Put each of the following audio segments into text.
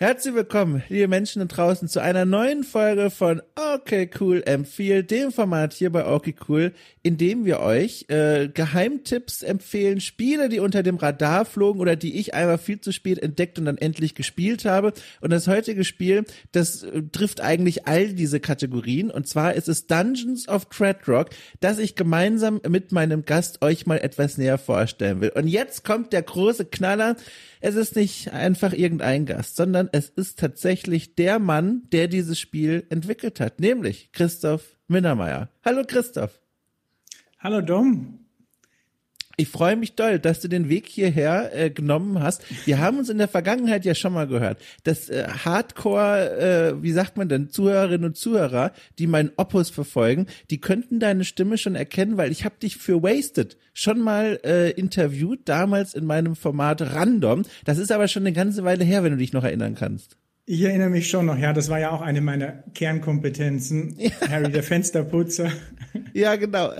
Herzlich willkommen, liebe Menschen da draußen, zu einer neuen Folge von Okay Cool Empfehl, dem Format hier bei Okay Cool, in dem wir euch äh, Geheimtipps empfehlen, Spiele, die unter dem Radar flogen oder die ich einmal viel zu spät entdeckt und dann endlich gespielt habe. Und das heutige Spiel, das äh, trifft eigentlich all diese Kategorien. Und zwar ist es Dungeons of Treadrock, das ich gemeinsam mit meinem Gast euch mal etwas näher vorstellen will. Und jetzt kommt der große Knaller. Es ist nicht einfach irgendein Gast, sondern es ist tatsächlich der Mann, der dieses Spiel entwickelt hat, nämlich Christoph Minnermeier. Hallo Christoph. Hallo Dom. Ich freue mich doll, dass du den Weg hierher äh, genommen hast. Wir haben uns in der Vergangenheit ja schon mal gehört, dass äh, Hardcore, äh, wie sagt man denn, Zuhörerinnen und Zuhörer, die meinen Opus verfolgen, die könnten deine Stimme schon erkennen, weil ich habe dich für Wasted schon mal äh, interviewt, damals in meinem Format Random. Das ist aber schon eine ganze Weile her, wenn du dich noch erinnern kannst. Ich erinnere mich schon noch, ja, das war ja auch eine meiner Kernkompetenzen. Ja. Harry der Fensterputzer. Ja, genau.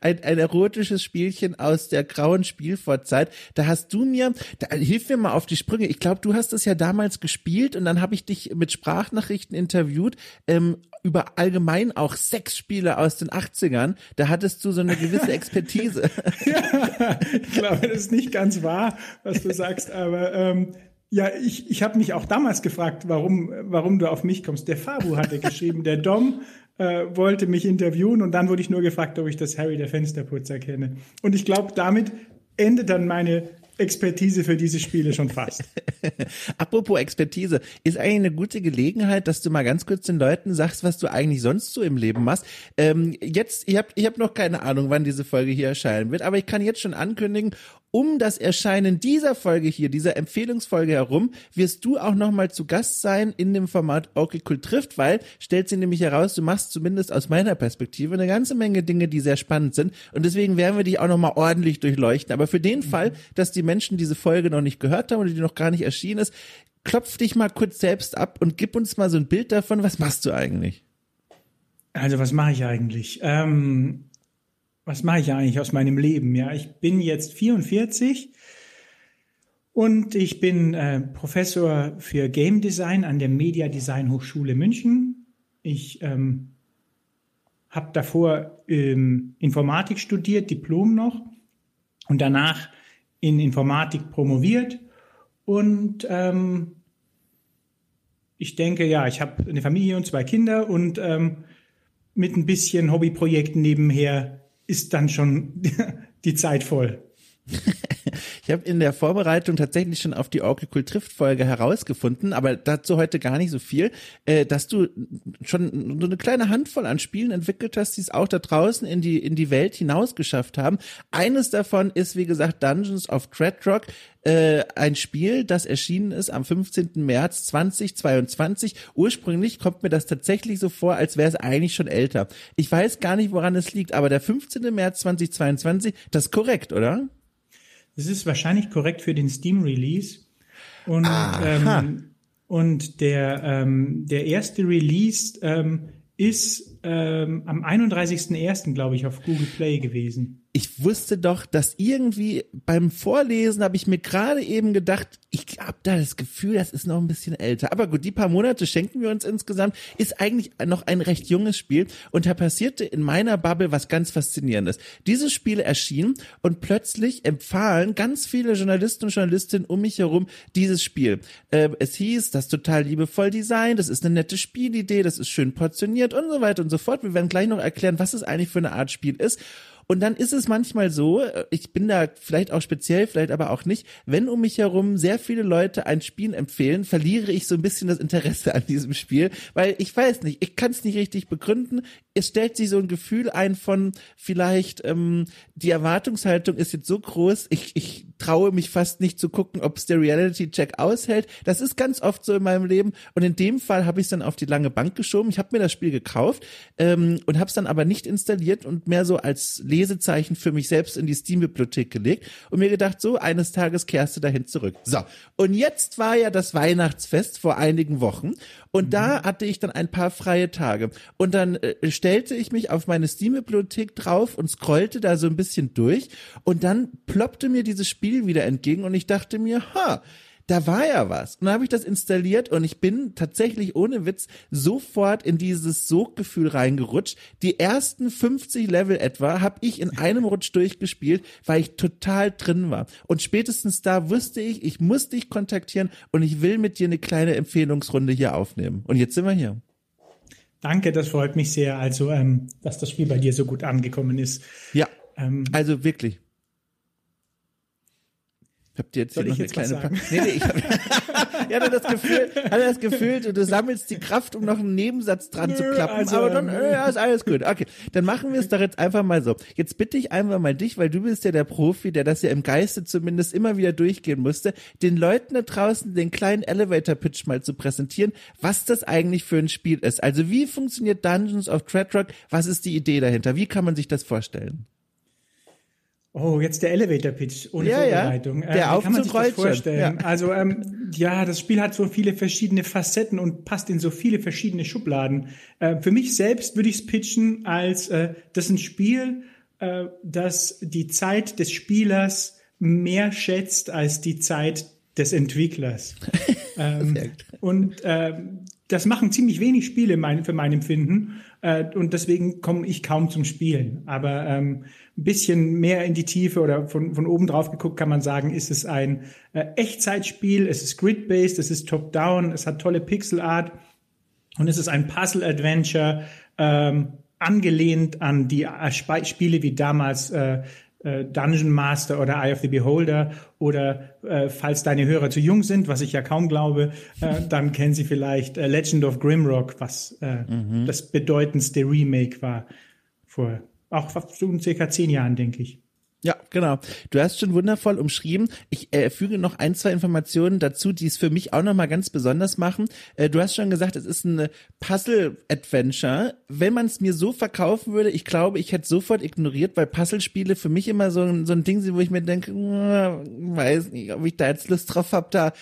Ein, ein erotisches Spielchen aus der grauen Spielvorzeit. Da hast du mir, da, hilf mir mal auf die Sprünge. Ich glaube, du hast es ja damals gespielt und dann habe ich dich mit Sprachnachrichten interviewt ähm, über allgemein auch Sexspiele aus den 80ern. Da hattest du so eine gewisse Expertise. ja, ich glaube, das ist nicht ganz wahr, was du sagst, aber ähm, ja, ich, ich habe mich auch damals gefragt, warum, warum du auf mich kommst. Der Fabu hatte geschrieben, der Dom äh, wollte mich interviewen und dann wurde ich nur gefragt, ob ich das Harry der Fensterputzer kenne. Und ich glaube, damit endet dann meine Expertise für diese Spiele schon fast. Apropos Expertise, ist eigentlich eine gute Gelegenheit, dass du mal ganz kurz den Leuten sagst, was du eigentlich sonst so im Leben machst. Ähm, jetzt, ich habe ich hab noch keine Ahnung, wann diese Folge hier erscheinen wird, aber ich kann jetzt schon ankündigen, um das Erscheinen dieser Folge hier, dieser Empfehlungsfolge herum, wirst du auch nochmal zu Gast sein in dem Format Okay Cool trifft, weil stellt sie nämlich heraus, du machst zumindest aus meiner Perspektive eine ganze Menge Dinge, die sehr spannend sind und deswegen werden wir dich auch nochmal ordentlich durchleuchten. Aber für den mhm. Fall, dass die Menschen diese Folge noch nicht gehört haben oder die noch gar nicht erschienen ist, klopf dich mal kurz selbst ab und gib uns mal so ein Bild davon, was machst du eigentlich? Also was mache ich eigentlich? Ähm, was mache ich eigentlich aus meinem Leben? Ja, ich bin jetzt 44 und ich bin äh, Professor für Game Design an der Media Design Hochschule München. Ich ähm, habe davor ähm, Informatik studiert, Diplom noch und danach in Informatik promoviert und ähm, ich denke, ja, ich habe eine Familie und zwei Kinder und ähm, mit ein bisschen Hobbyprojekten nebenher ist dann schon die Zeit voll. Ich habe in der Vorbereitung tatsächlich schon auf die Orkel Trifft Folge herausgefunden, aber dazu heute gar nicht so viel, äh, dass du schon so eine kleine Handvoll an Spielen entwickelt hast, die es auch da draußen in die in die Welt hinaus geschafft haben. Eines davon ist wie gesagt Dungeons of Dreadrock, äh, ein Spiel, das erschienen ist am 15. März 2022. Ursprünglich kommt mir das tatsächlich so vor, als wäre es eigentlich schon älter. Ich weiß gar nicht, woran es liegt, aber der 15. März 2022, das ist korrekt, oder? Das ist wahrscheinlich korrekt für den Steam-Release. Und, ähm, und der, ähm, der erste Release ähm, ist ähm, am 31.01., glaube ich, auf Google Play gewesen ich wusste doch, dass irgendwie beim Vorlesen habe ich mir gerade eben gedacht, ich habe da das Gefühl, das ist noch ein bisschen älter. Aber gut, die paar Monate schenken wir uns insgesamt, ist eigentlich noch ein recht junges Spiel und da passierte in meiner Bubble was ganz faszinierendes. Dieses Spiel erschien und plötzlich empfahlen ganz viele Journalisten und Journalistinnen um mich herum dieses Spiel. Äh, es hieß, das total liebevoll Design, das ist eine nette Spielidee, das ist schön portioniert und so weiter und so fort. Wir werden gleich noch erklären, was es eigentlich für eine Art Spiel ist. Und dann ist es manchmal so, äh, ich bin da vielleicht auch speziell, vielleicht aber auch nicht, wenn um mich herum sehr viele Leute ein Spiel empfehlen, verliere ich so ein bisschen das Interesse an diesem Spiel, weil ich weiß nicht, ich kann es nicht richtig begründen. Es stellt sich so ein Gefühl ein von vielleicht ähm, die Erwartungshaltung ist jetzt so groß, ich, ich traue mich fast nicht zu gucken, ob es der Reality-Check aushält. Das ist ganz oft so in meinem Leben. Und in dem Fall habe ich es dann auf die lange Bank geschoben. Ich habe mir das Spiel gekauft ähm, und habe es dann aber nicht installiert und mehr so als Lesezeichen für mich selbst in die Steam-Bibliothek gelegt und mir gedacht, so eines Tages kehrst du dahin zurück. So, und jetzt war ja das Weihnachtsfest vor einigen Wochen und mhm. da hatte ich dann ein paar freie Tage und dann äh, stellte ich mich auf meine Steam-Bibliothek drauf und scrollte da so ein bisschen durch und dann ploppte mir dieses Spiel wieder entgegen und ich dachte mir, ha, da war ja was. Und dann habe ich das installiert und ich bin tatsächlich ohne Witz sofort in dieses Soggefühl reingerutscht. Die ersten 50 Level etwa habe ich in einem Rutsch durchgespielt, weil ich total drin war. Und spätestens da wusste ich, ich muss dich kontaktieren und ich will mit dir eine kleine Empfehlungsrunde hier aufnehmen. Und jetzt sind wir hier. Danke, das freut mich sehr. Also, ähm, dass das Spiel bei dir so gut angekommen ist. Ja, ähm, also wirklich. Habt ihr jetzt hier noch eine kleine pa Nee, nee, ich, hab, ich hatte das Gefühl, hatte das Gefühl, du, sammelst die Kraft, um noch einen Nebensatz dran Nö, zu klappen, also, aber dann äh, ja, ist alles gut. Okay, dann machen wir es doch jetzt einfach mal so. Jetzt bitte ich einfach mal dich, weil du bist ja der Profi, der das ja im Geiste zumindest immer wieder durchgehen musste, den Leuten da draußen den kleinen Elevator Pitch mal zu präsentieren, was das eigentlich für ein Spiel ist. Also wie funktioniert Dungeons of Treadrock? Was ist die Idee dahinter? Wie kann man sich das vorstellen? Oh, jetzt der Elevator Pitch ohne ja, Vorbereitung. Ja, der äh, wie kann man sich das vorstellen? Ja. Also ähm, ja, das Spiel hat so viele verschiedene Facetten und passt in so viele verschiedene Schubladen. Äh, für mich selbst würde ich es pitchen als äh, das ist ein Spiel, äh, das die Zeit des Spielers mehr schätzt als die Zeit des Entwicklers. ähm, und äh, das machen ziemlich wenig Spiele mein, für mein Empfinden äh, und deswegen komme ich kaum zum Spielen. Aber ähm, ein bisschen mehr in die Tiefe oder von, von oben drauf geguckt kann man sagen, ist es ein äh, Echtzeitspiel, es ist grid-based, es ist top-down, es hat tolle Pixel-Art und es ist ein Puzzle-Adventure, ähm, angelehnt an die äh, Spiele wie damals äh, Dungeon Master oder Eye of the Beholder oder äh, falls deine Hörer zu jung sind, was ich ja kaum glaube, äh, dann kennen sie vielleicht äh, Legend of Grimrock, was äh, mhm. das bedeutendste Remake war vor auch so circa zehn Jahren, denke ich. Ja, genau. Du hast schon wundervoll umschrieben. Ich äh, füge noch ein, zwei Informationen dazu, die es für mich auch nochmal ganz besonders machen. Äh, du hast schon gesagt, es ist ein Puzzle-Adventure. Wenn man es mir so verkaufen würde, ich glaube, ich hätte sofort ignoriert, weil Puzzlespiele für mich immer so ein, so ein Ding sind, wo ich mir denke, weiß nicht, ob ich da jetzt Lust drauf habe, da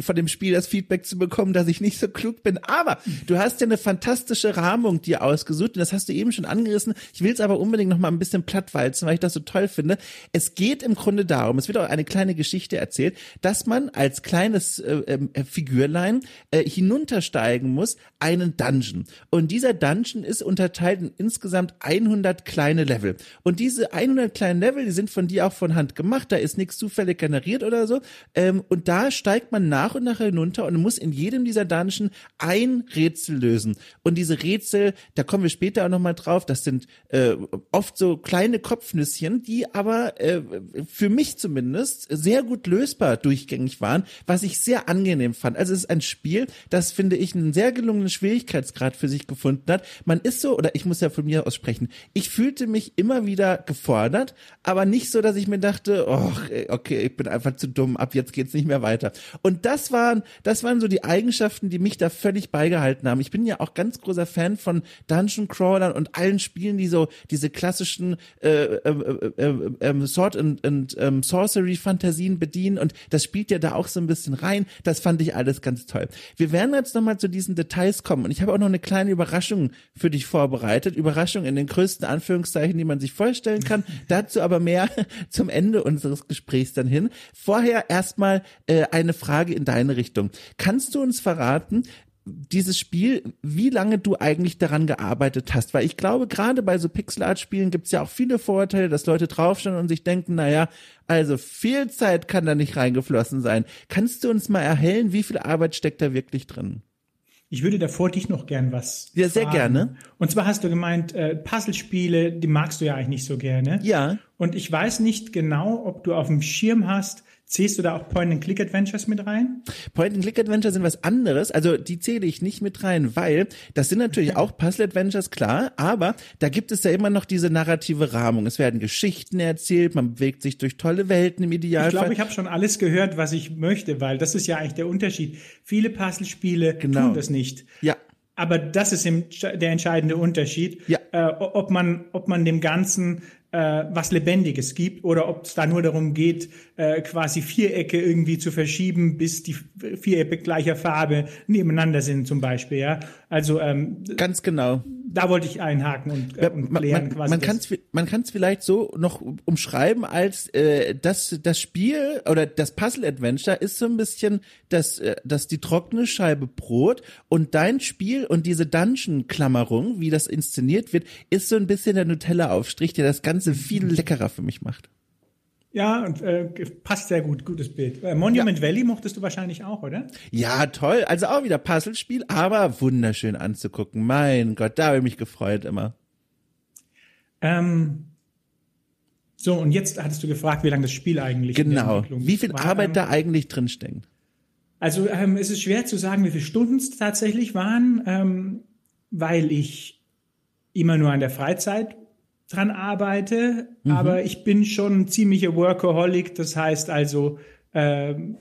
von dem Spiel das Feedback zu bekommen, dass ich nicht so klug bin. Aber du hast ja eine fantastische Rahmung dir ausgesucht und das hast du eben schon angerissen. Ich will es aber unbedingt noch mal ein bisschen plattwalzen, weil ich das so toll finde. Es geht im Grunde darum, es wird auch eine kleine Geschichte erzählt, dass man als kleines äh, äh, Figürlein äh, hinuntersteigen muss, einen Dungeon. Und dieser Dungeon ist unterteilt in insgesamt 100 kleine Level. Und diese 100 kleinen Level, die sind von dir auch von Hand gemacht, da ist nichts zufällig generiert oder so. Ähm, und da steigt man man nach und nach hinunter und muss in jedem dieser Dungeon ein Rätsel lösen. Und diese Rätsel, da kommen wir später auch nochmal drauf, das sind äh, oft so kleine Kopfnüsschen, die aber äh, für mich zumindest sehr gut lösbar durchgängig waren, was ich sehr angenehm fand. Also es ist ein Spiel, das finde ich einen sehr gelungenen Schwierigkeitsgrad für sich gefunden hat. Man ist so, oder ich muss ja von mir aus sprechen, ich fühlte mich immer wieder gefordert, aber nicht so, dass ich mir dachte, oh, okay, ich bin einfach zu dumm, ab jetzt geht's nicht mehr weiter. Und und das waren, das waren so die Eigenschaften, die mich da völlig beigehalten haben. Ich bin ja auch ganz großer Fan von Dungeon Crawlern und allen Spielen, die so diese klassischen äh, äh, äh, äh, ähm, Sword and, and ähm, Sorcery Fantasien bedienen und das spielt ja da auch so ein bisschen rein. Das fand ich alles ganz toll. Wir werden jetzt nochmal zu diesen Details kommen und ich habe auch noch eine kleine Überraschung für dich vorbereitet. Überraschung in den größten Anführungszeichen, die man sich vorstellen kann. Dazu aber mehr zum Ende unseres Gesprächs dann hin. Vorher erstmal äh, eine Frage Frage in deine Richtung. Kannst du uns verraten, dieses Spiel, wie lange du eigentlich daran gearbeitet hast. Weil ich glaube, gerade bei so Pixel-Art-Spielen gibt es ja auch viele Vorurteile, dass Leute draufschauen und sich denken, naja, also viel Zeit kann da nicht reingeflossen sein. Kannst du uns mal erhellen, wie viel Arbeit steckt da wirklich drin? Ich würde davor dich noch gern was. Ja, sehr fragen. gerne. Und zwar hast du gemeint, äh, Puzzlespiele, die magst du ja eigentlich nicht so gerne. Ja. Und ich weiß nicht genau, ob du auf dem Schirm hast, Zählst du da auch Point-and-Click-Adventures mit rein? Point-and-Click-Adventures sind was anderes. Also die zähle ich nicht mit rein, weil das sind natürlich auch Puzzle-Adventures, klar, aber da gibt es ja immer noch diese narrative Rahmung. Es werden Geschichten erzählt, man bewegt sich durch tolle Welten im Idealfall. Ich glaube, ich habe schon alles gehört, was ich möchte, weil das ist ja eigentlich der Unterschied. Viele Puzzle-Spiele genau. tun das nicht. Ja. Aber das ist der entscheidende Unterschied, ja. äh, ob man, ob man dem Ganzen äh, was Lebendiges gibt oder ob es da nur darum geht, äh, quasi Vierecke irgendwie zu verschieben, bis die Vierecke gleicher Farbe nebeneinander sind zum Beispiel. Ja, also ähm, ganz genau. Da wollte ich einhaken und, äh, und klären man, quasi. Man kann es man kann's vielleicht so noch umschreiben als äh, das das Spiel oder das Puzzle Adventure ist so ein bisschen das äh, das die trockene Scheibe Brot und dein Spiel und diese Dungeon Klammerung, wie das inszeniert wird, ist so ein bisschen der Nutella Aufstrich, der das ganze Ganze viel leckerer für mich macht. Ja, und äh, passt sehr gut, gutes Bild. Äh, Monument ja. Valley mochtest du wahrscheinlich auch, oder? Ja, toll. Also auch wieder Puzzlespiel, aber wunderschön anzugucken. Mein Gott, da habe ich mich gefreut immer. Ähm, so, und jetzt hattest du gefragt, wie lange das Spiel eigentlich Genau. Wie viel war, Arbeit ähm, da eigentlich drinsteckt? Also ähm, es ist schwer zu sagen, wie viele Stunden es tatsächlich waren, ähm, weil ich immer nur an der Freizeit dran arbeite, mhm. aber ich bin schon ein ziemlicher Workaholic. Das heißt also, ähm,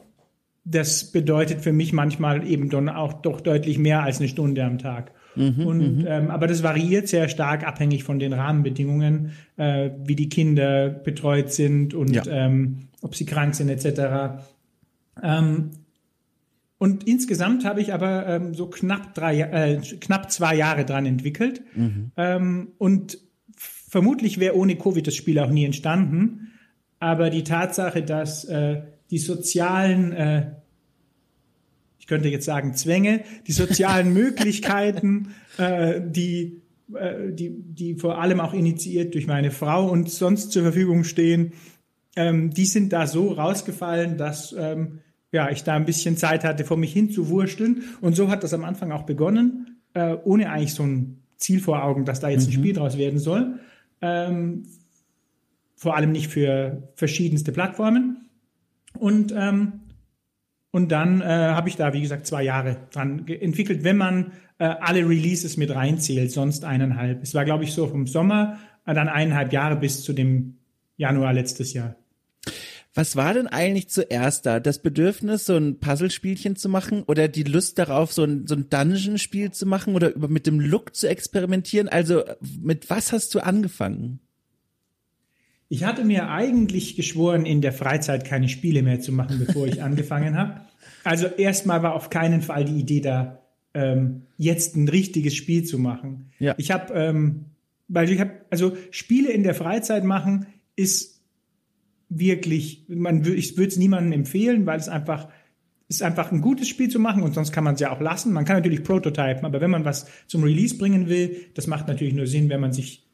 das bedeutet für mich manchmal eben dann auch doch deutlich mehr als eine Stunde am Tag. Mhm, und mhm. ähm, aber das variiert sehr stark abhängig von den Rahmenbedingungen, äh, wie die Kinder betreut sind und ja. ähm, ob sie krank sind etc. Ähm, und insgesamt habe ich aber ähm, so knapp drei, äh, knapp zwei Jahre dran entwickelt. Mhm. Ähm, und vermutlich wäre ohne Covid das Spiel auch nie entstanden. Aber die Tatsache, dass äh, die sozialen, äh, ich könnte jetzt sagen Zwänge, die sozialen Möglichkeiten, äh, die, äh, die, die vor allem auch initiiert durch meine Frau und sonst zur Verfügung stehen, ähm, die sind da so rausgefallen, dass ähm, ja, ich da ein bisschen Zeit hatte, vor mich hin zu wursteln. Und so hat das am Anfang auch begonnen, äh, ohne eigentlich so ein Ziel vor Augen, dass da jetzt ein mhm. Spiel draus werden soll ähm, vor allem nicht für verschiedenste Plattformen. Und, ähm, und dann äh, habe ich da, wie gesagt, zwei Jahre dran entwickelt, wenn man äh, alle Releases mit reinzählt, sonst eineinhalb. Es war, glaube ich, so vom Sommer, dann eineinhalb Jahre bis zu dem Januar letztes Jahr. Was war denn eigentlich zuerst da? Das Bedürfnis, so ein Puzzlespielchen zu machen oder die Lust darauf, so ein, so ein Dungeon-Spiel zu machen oder über, mit dem Look zu experimentieren? Also mit was hast du angefangen? Ich hatte mir eigentlich geschworen, in der Freizeit keine Spiele mehr zu machen, bevor ich angefangen habe. Also erstmal war auf keinen Fall die Idee da, ähm, jetzt ein richtiges Spiel zu machen. Ja. Ich habe, ähm, weil ich habe, also Spiele in der Freizeit machen ist wirklich, man, ich würde es niemandem empfehlen, weil es einfach ist einfach ein gutes Spiel zu machen und sonst kann man es ja auch lassen. Man kann natürlich prototypen, aber wenn man was zum Release bringen will, das macht natürlich nur Sinn, wenn man sich,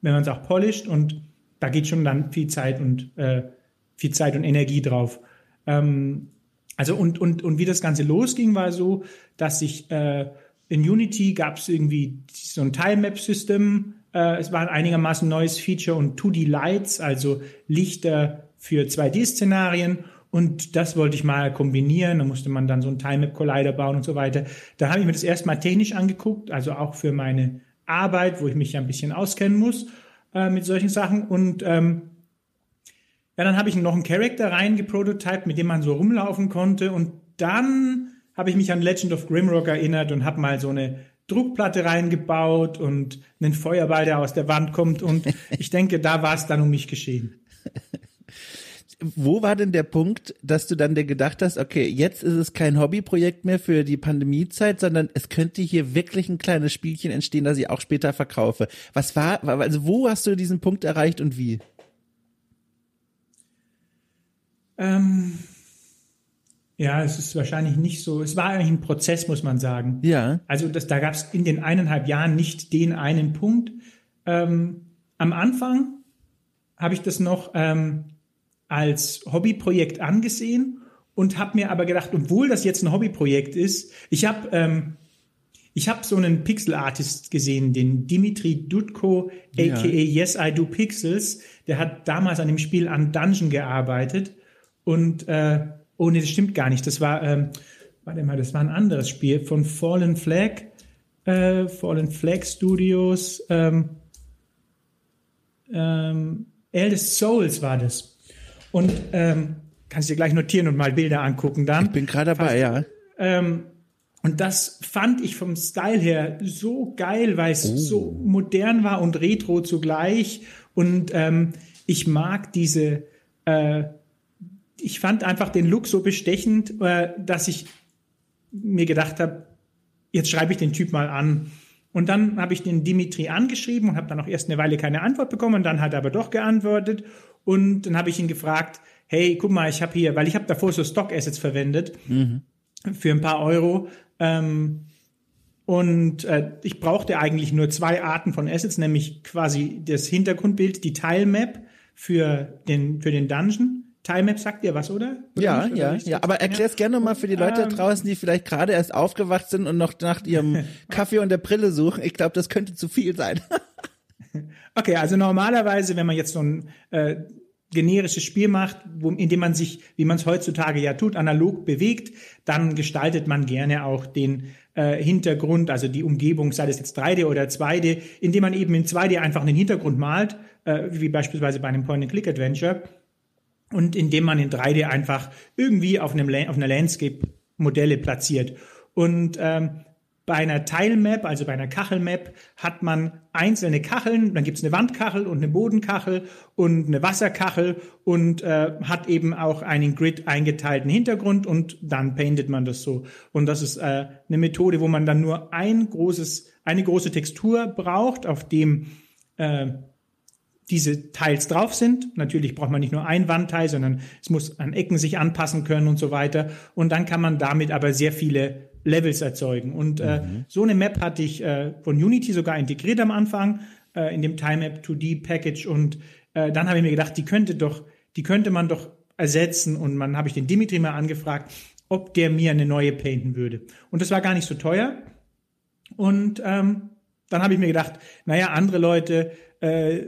wenn man es auch polisht und da geht schon dann viel Zeit und äh, viel Zeit und Energie drauf. Ähm, also und und und wie das Ganze losging, war so, dass ich äh, in Unity gab es irgendwie so ein Time Map System äh, es war ein einigermaßen neues Feature und 2D Lights, also Lichter für 2D-Szenarien. Und das wollte ich mal kombinieren. Da musste man dann so einen Time-Map-Collider bauen und so weiter. Da habe ich mir das erstmal technisch angeguckt, also auch für meine Arbeit, wo ich mich ja ein bisschen auskennen muss äh, mit solchen Sachen. Und ähm, ja, dann habe ich noch einen Charakter reingeprototyped, mit dem man so rumlaufen konnte. Und dann habe ich mich an Legend of Grimrock erinnert und habe mal so eine Druckplatte reingebaut und einen Feuerball, der aus der Wand kommt. Und ich denke, da war es dann um mich geschehen. Wo war denn der Punkt, dass du dann dir gedacht hast, okay, jetzt ist es kein Hobbyprojekt mehr für die Pandemiezeit, sondern es könnte hier wirklich ein kleines Spielchen entstehen, das ich auch später verkaufe. Was war, also wo hast du diesen Punkt erreicht und wie? Ähm, ja, es ist wahrscheinlich nicht so. Es war eigentlich ein Prozess, muss man sagen. Ja. Also das, da gab es in den eineinhalb Jahren nicht den einen Punkt. Ähm, am Anfang habe ich das noch ähm, als Hobbyprojekt angesehen und habe mir aber gedacht, obwohl das jetzt ein Hobbyprojekt ist, ich habe ähm, ich habe so einen Pixel Artist gesehen, den Dimitri Dudko, aka ja. Yes I Do Pixels. Der hat damals an dem Spiel an Dungeon gearbeitet und äh, Oh nee, das stimmt gar nicht. Das war, ähm, warte mal, das war ein anderes Spiel von Fallen Flag, äh, Fallen Flag Studios, ähm, ähm, Eldest Souls war das. Und ähm, kannst dir gleich notieren und mal Bilder angucken dann. Ich bin gerade dabei, ja. Ähm, Und das fand ich vom Style her so geil, weil es oh. so modern war und retro zugleich. Und ähm, ich mag diese, äh, ich fand einfach den Look so bestechend, äh, dass ich mir gedacht habe, jetzt schreibe ich den Typ mal an. Und dann habe ich den Dimitri angeschrieben und habe dann auch erst eine Weile keine Antwort bekommen und dann hat er aber doch geantwortet. Und dann habe ich ihn gefragt, hey, guck mal, ich habe hier, weil ich habe davor so Stock Assets verwendet mhm. für ein paar Euro. Ähm, und äh, ich brauchte eigentlich nur zwei Arten von Assets, nämlich quasi das Hintergrundbild, die Tilemap für den, für den Dungeon. Tilemap sagt dir was, oder? oder ja, nicht, oder ja, ja. Aber erklär's ja. gerne mal für die Leute ähm, draußen, die vielleicht gerade erst aufgewacht sind und noch nach ihrem Kaffee und der Brille suchen. Ich glaube, das könnte zu viel sein. okay, also normalerweise, wenn man jetzt so ein äh, generisches Spiel macht, wo, in dem man sich, wie man es heutzutage ja tut, analog bewegt, dann gestaltet man gerne auch den äh, Hintergrund, also die Umgebung, sei das jetzt 3D oder 2D, indem man eben in 2D einfach einen Hintergrund malt, äh, wie beispielsweise bei einem Point-and-Click-Adventure, und indem man in 3D einfach irgendwie auf, einem, auf einer Landscape Modelle platziert. Und ähm, bei einer Teilmap, also bei einer Kachelmap, hat man einzelne Kacheln, dann gibt's eine Wandkachel und eine Bodenkachel und eine Wasserkachel und äh, hat eben auch einen Grid eingeteilten Hintergrund und dann paintet man das so. Und das ist äh, eine Methode, wo man dann nur ein großes, eine große Textur braucht, auf dem äh, diese Teils drauf sind. Natürlich braucht man nicht nur ein Wandteil, sondern es muss an Ecken sich anpassen können und so weiter. Und dann kann man damit aber sehr viele Levels erzeugen. Und äh, mhm. so eine Map hatte ich äh, von Unity sogar integriert am Anfang äh, in dem TimeMap 2D Package und äh, dann habe ich mir gedacht, die könnte doch, die könnte man doch ersetzen und man habe ich den Dimitri mal angefragt, ob der mir eine neue painten würde. Und das war gar nicht so teuer. Und ähm, dann habe ich mir gedacht, naja, andere Leute äh,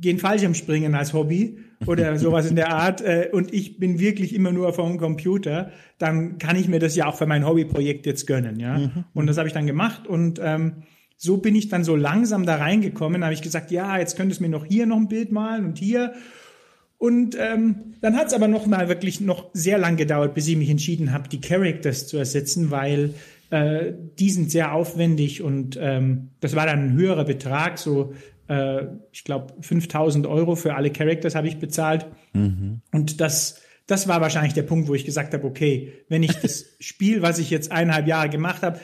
gehen Fallschirmspringen als Hobby oder sowas in der Art äh, und ich bin wirklich immer nur vor dem Computer, dann kann ich mir das ja auch für mein Hobbyprojekt jetzt gönnen, ja. Mhm. Und das habe ich dann gemacht und ähm, so bin ich dann so langsam da reingekommen, habe ich gesagt, ja, jetzt könntest du mir noch hier noch ein Bild malen und hier. Und ähm, dann hat es aber noch mal wirklich noch sehr lang gedauert, bis ich mich entschieden habe, die Characters zu ersetzen, weil äh, die sind sehr aufwendig und ähm, das war dann ein höherer Betrag, so äh, ich glaube, 5000 Euro für alle Characters habe ich bezahlt. Mhm. Und das, das war wahrscheinlich der Punkt, wo ich gesagt habe, okay, wenn ich das Spiel, was ich jetzt eineinhalb Jahre gemacht habe,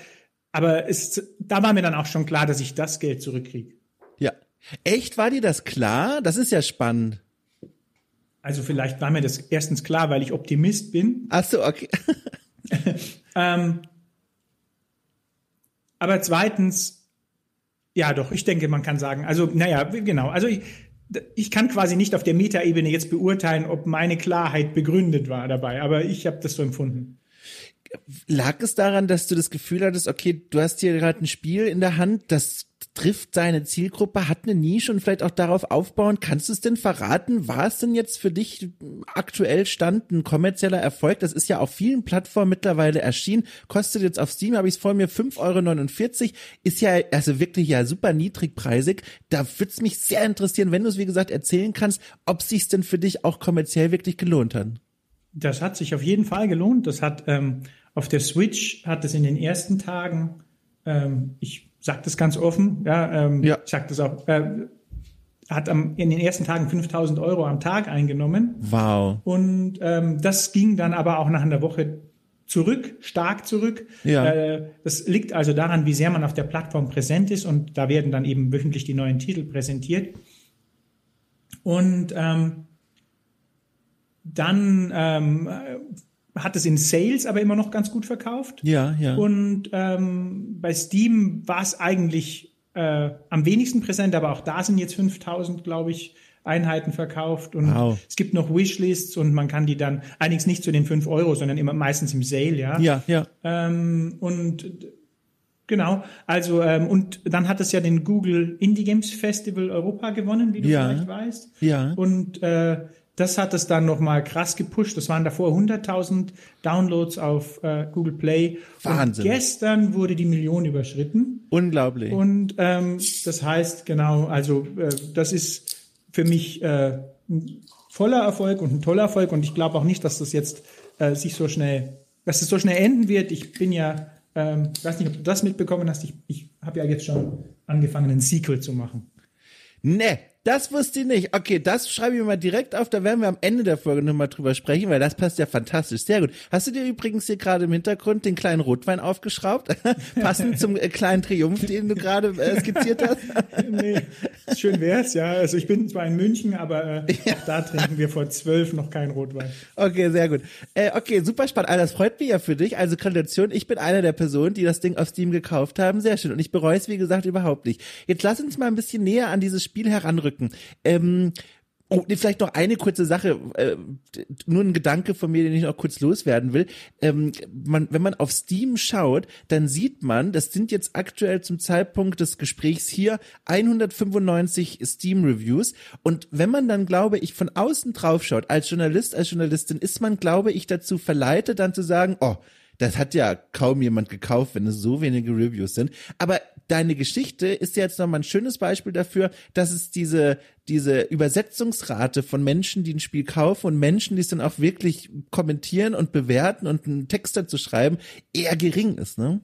aber es, da war mir dann auch schon klar, dass ich das Geld zurückkriege. Ja. Echt, war dir das klar? Das ist ja spannend. Also vielleicht war mir das erstens klar, weil ich Optimist bin. Ach so, okay. ähm, aber zweitens, ja, doch, ich denke, man kann sagen, also, naja, genau, also ich, ich kann quasi nicht auf der Metaebene jetzt beurteilen, ob meine Klarheit begründet war dabei, aber ich habe das so empfunden. Lag es daran, dass du das Gefühl hattest, okay, du hast hier gerade ein Spiel in der Hand, das trifft seine Zielgruppe, hat eine Nische und vielleicht auch darauf aufbauen. Kannst du es denn verraten? War es denn jetzt für dich aktuell Stand ein kommerzieller Erfolg? Das ist ja auf vielen Plattformen mittlerweile erschienen. Kostet jetzt auf Steam, habe ich es vor mir, 5,49 Euro. Ist ja also wirklich ja super niedrigpreisig. Da würde es mich sehr interessieren, wenn du es wie gesagt erzählen kannst, ob sich denn für dich auch kommerziell wirklich gelohnt hat. Das hat sich auf jeden Fall gelohnt. Das hat ähm, auf der Switch hat es in den ersten Tagen, ähm, ich sagt es ganz offen, ja, ähm, ja. ich sag das auch, äh, hat am, in den ersten Tagen 5000 Euro am Tag eingenommen. Wow. Und ähm, das ging dann aber auch nach einer Woche zurück, stark zurück. Ja. Äh, das liegt also daran, wie sehr man auf der Plattform präsent ist und da werden dann eben wöchentlich die neuen Titel präsentiert. Und ähm, dann ähm, hat es in Sales aber immer noch ganz gut verkauft. Ja, ja. Und ähm, bei Steam war es eigentlich äh, am wenigsten präsent, aber auch da sind jetzt 5000, glaube ich, Einheiten verkauft und wow. es gibt noch Wishlists und man kann die dann, allerdings nicht zu den 5 Euro, sondern immer meistens im Sale, ja. Ja, ja. Ähm, und Genau, also ähm, und dann hat es ja den Google Indie Games Festival Europa gewonnen, wie du ja. vielleicht weißt. Ja. Und äh, das hat es dann nochmal krass gepusht. Das waren davor 100.000 Downloads auf äh, Google Play. Wahnsinn. Und gestern wurde die Million überschritten. Unglaublich. Und ähm, das heißt, genau, also äh, das ist für mich äh, ein voller Erfolg und ein toller Erfolg. Und ich glaube auch nicht, dass das jetzt äh, sich so schnell, dass es so schnell enden wird. Ich bin ja Ähm, ich weiß nicht, ob du das mitbekommen hast. Ich, ich habe ja jetzt schon angefangen, ein Sequel zu machen. Nee, das wusste ich nicht. Okay, das schreibe ich mir mal direkt auf. Da werden wir am Ende der Folge nochmal drüber sprechen, weil das passt ja fantastisch. Sehr gut. Hast du dir übrigens hier gerade im Hintergrund den kleinen Rotwein aufgeschraubt? Passend zum äh, kleinen Triumph, den du gerade äh, skizziert hast? nee, schön wär's, ja. Also ich bin zwar in München, aber äh, ja. auch da trinken wir vor zwölf noch keinen Rotwein. Okay, sehr gut. Äh, okay, super spannend. Also das freut mich ja für dich. Also Gratulation. Ich bin einer der Personen, die das Ding auf Steam gekauft haben. Sehr schön. Und ich bereue es, wie gesagt, überhaupt nicht. Jetzt lass uns mal ein bisschen näher an dieses Spiel heranrücken. Ähm, Oh, vielleicht noch eine kurze Sache, äh, nur ein Gedanke von mir, den ich noch kurz loswerden will. Ähm, man, wenn man auf Steam schaut, dann sieht man, das sind jetzt aktuell zum Zeitpunkt des Gesprächs hier 195 Steam Reviews. Und wenn man dann, glaube ich, von außen drauf schaut, als Journalist, als Journalistin, ist man, glaube ich, dazu verleitet, dann zu sagen, oh, das hat ja kaum jemand gekauft, wenn es so wenige Reviews sind. Aber deine Geschichte ist ja jetzt nochmal ein schönes Beispiel dafür, dass es diese, diese Übersetzungsrate von Menschen, die ein Spiel kaufen und Menschen, die es dann auch wirklich kommentieren und bewerten und einen Text dazu schreiben, eher gering ist, ne?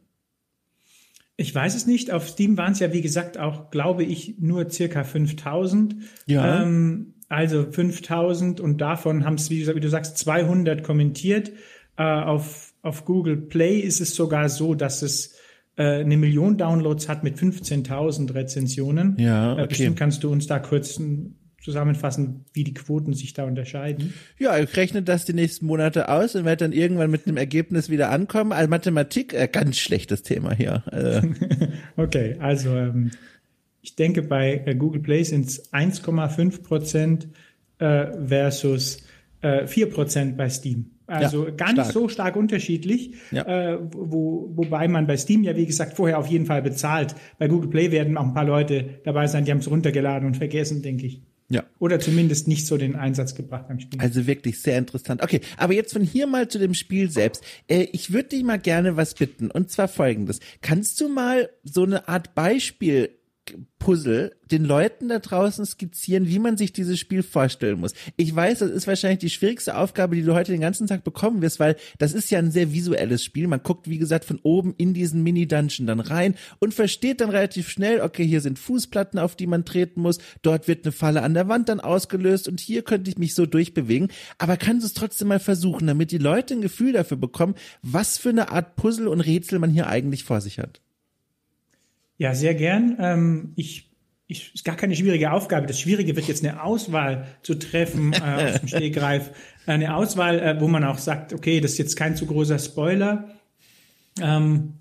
Ich weiß es nicht. Auf Steam waren es ja, wie gesagt, auch, glaube ich, nur circa 5000. Ja. Ähm, also 5000 und davon haben es, wie, wie, du sagst, 200 kommentiert. Äh, auf, auf Google Play ist es sogar so, dass es eine Million Downloads hat mit 15.000 Rezensionen. Ja, äh, okay. Bestimmt kannst du uns da kurz zusammenfassen, wie die Quoten sich da unterscheiden. Ja, ich rechne das die nächsten Monate aus und werde dann irgendwann mit einem Ergebnis wieder ankommen. Also Mathematik, äh, ganz schlechtes Thema hier. Also. okay, also ähm, ich denke, bei äh, Google Play sind es 1,5 Prozent äh, versus äh, 4 Prozent bei Steam. Also ja, gar nicht stark. so stark unterschiedlich, ja. äh, wo, wobei man bei Steam ja wie gesagt vorher auf jeden Fall bezahlt. Bei Google Play werden auch ein paar Leute dabei sein, die haben es runtergeladen und vergessen, denke ich. Ja. Oder zumindest nicht so den Einsatz gebracht beim Spiel. Also wirklich sehr interessant. Okay, aber jetzt von hier mal zu dem Spiel selbst. Äh, ich würde dich mal gerne was bitten und zwar folgendes. Kannst du mal so eine Art Beispiel Puzzle den Leuten da draußen skizzieren, wie man sich dieses Spiel vorstellen muss. Ich weiß, das ist wahrscheinlich die schwierigste Aufgabe, die du heute den ganzen Tag bekommen wirst, weil das ist ja ein sehr visuelles Spiel. Man guckt, wie gesagt, von oben in diesen Mini-Dungeon dann rein und versteht dann relativ schnell, okay, hier sind Fußplatten, auf die man treten muss, dort wird eine Falle an der Wand dann ausgelöst und hier könnte ich mich so durchbewegen. Aber kannst du es trotzdem mal versuchen, damit die Leute ein Gefühl dafür bekommen, was für eine Art Puzzle und Rätsel man hier eigentlich vor sich hat? Ja, sehr gern. Ähm, ich, ich, ist gar keine schwierige Aufgabe. Das Schwierige wird jetzt eine Auswahl zu treffen äh, aus dem Stehgreif. Eine Auswahl, äh, wo man auch sagt, okay, das ist jetzt kein zu großer Spoiler. Ähm,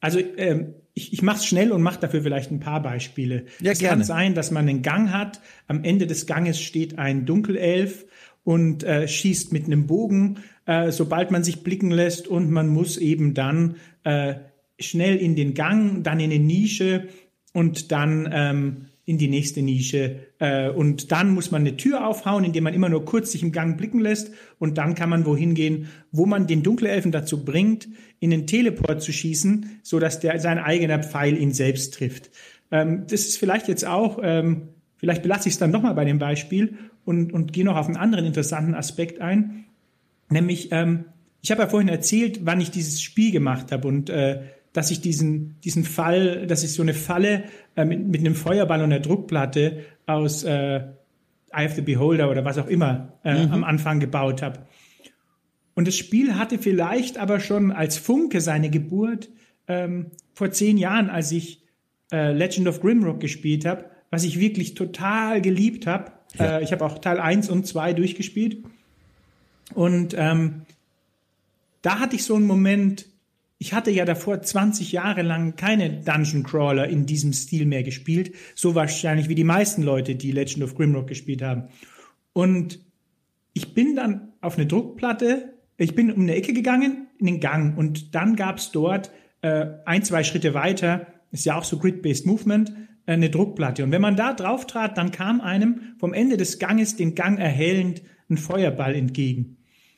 also ähm, ich, ich mache es schnell und mache dafür vielleicht ein paar Beispiele. Ja, es gerne. kann sein, dass man einen Gang hat. Am Ende des Ganges steht ein Dunkelelf und äh, schießt mit einem Bogen, äh, sobald man sich blicken lässt und man muss eben dann äh, schnell in den Gang, dann in eine Nische und dann ähm, in die nächste Nische. Äh, und dann muss man eine Tür aufhauen, indem man immer nur kurz sich im Gang blicken lässt. Und dann kann man wohin gehen, wo man den Dunkelelfen dazu bringt, in den Teleport zu schießen, so dass der sein eigener Pfeil ihn selbst trifft. Ähm, das ist vielleicht jetzt auch, ähm, vielleicht belasse ich es dann nochmal bei dem Beispiel und, und gehe noch auf einen anderen interessanten Aspekt ein. Nämlich, ähm, ich habe ja vorhin erzählt, wann ich dieses Spiel gemacht habe und äh, dass ich diesen, diesen Fall, dass ich so eine Falle äh, mit, mit einem Feuerball und einer Druckplatte aus äh, Eye of the Beholder oder was auch immer äh, mhm. am Anfang gebaut habe. Und das Spiel hatte vielleicht aber schon als Funke seine Geburt ähm, vor zehn Jahren, als ich äh, Legend of Grimrock gespielt habe, was ich wirklich total geliebt habe. Ja. Äh, ich habe auch Teil 1 und 2 durchgespielt. Und ähm, da hatte ich so einen Moment, ich hatte ja davor 20 Jahre lang keine Dungeon Crawler in diesem Stil mehr gespielt, so wahrscheinlich wie die meisten Leute, die Legend of Grimrock gespielt haben. Und ich bin dann auf eine Druckplatte, ich bin um eine Ecke gegangen, in den Gang, und dann gab's dort äh, ein, zwei Schritte weiter, ist ja auch so Grid-Based Movement, äh, eine Druckplatte. Und wenn man da drauf trat, dann kam einem vom Ende des Ganges den Gang erhellend ein Feuerball entgegen.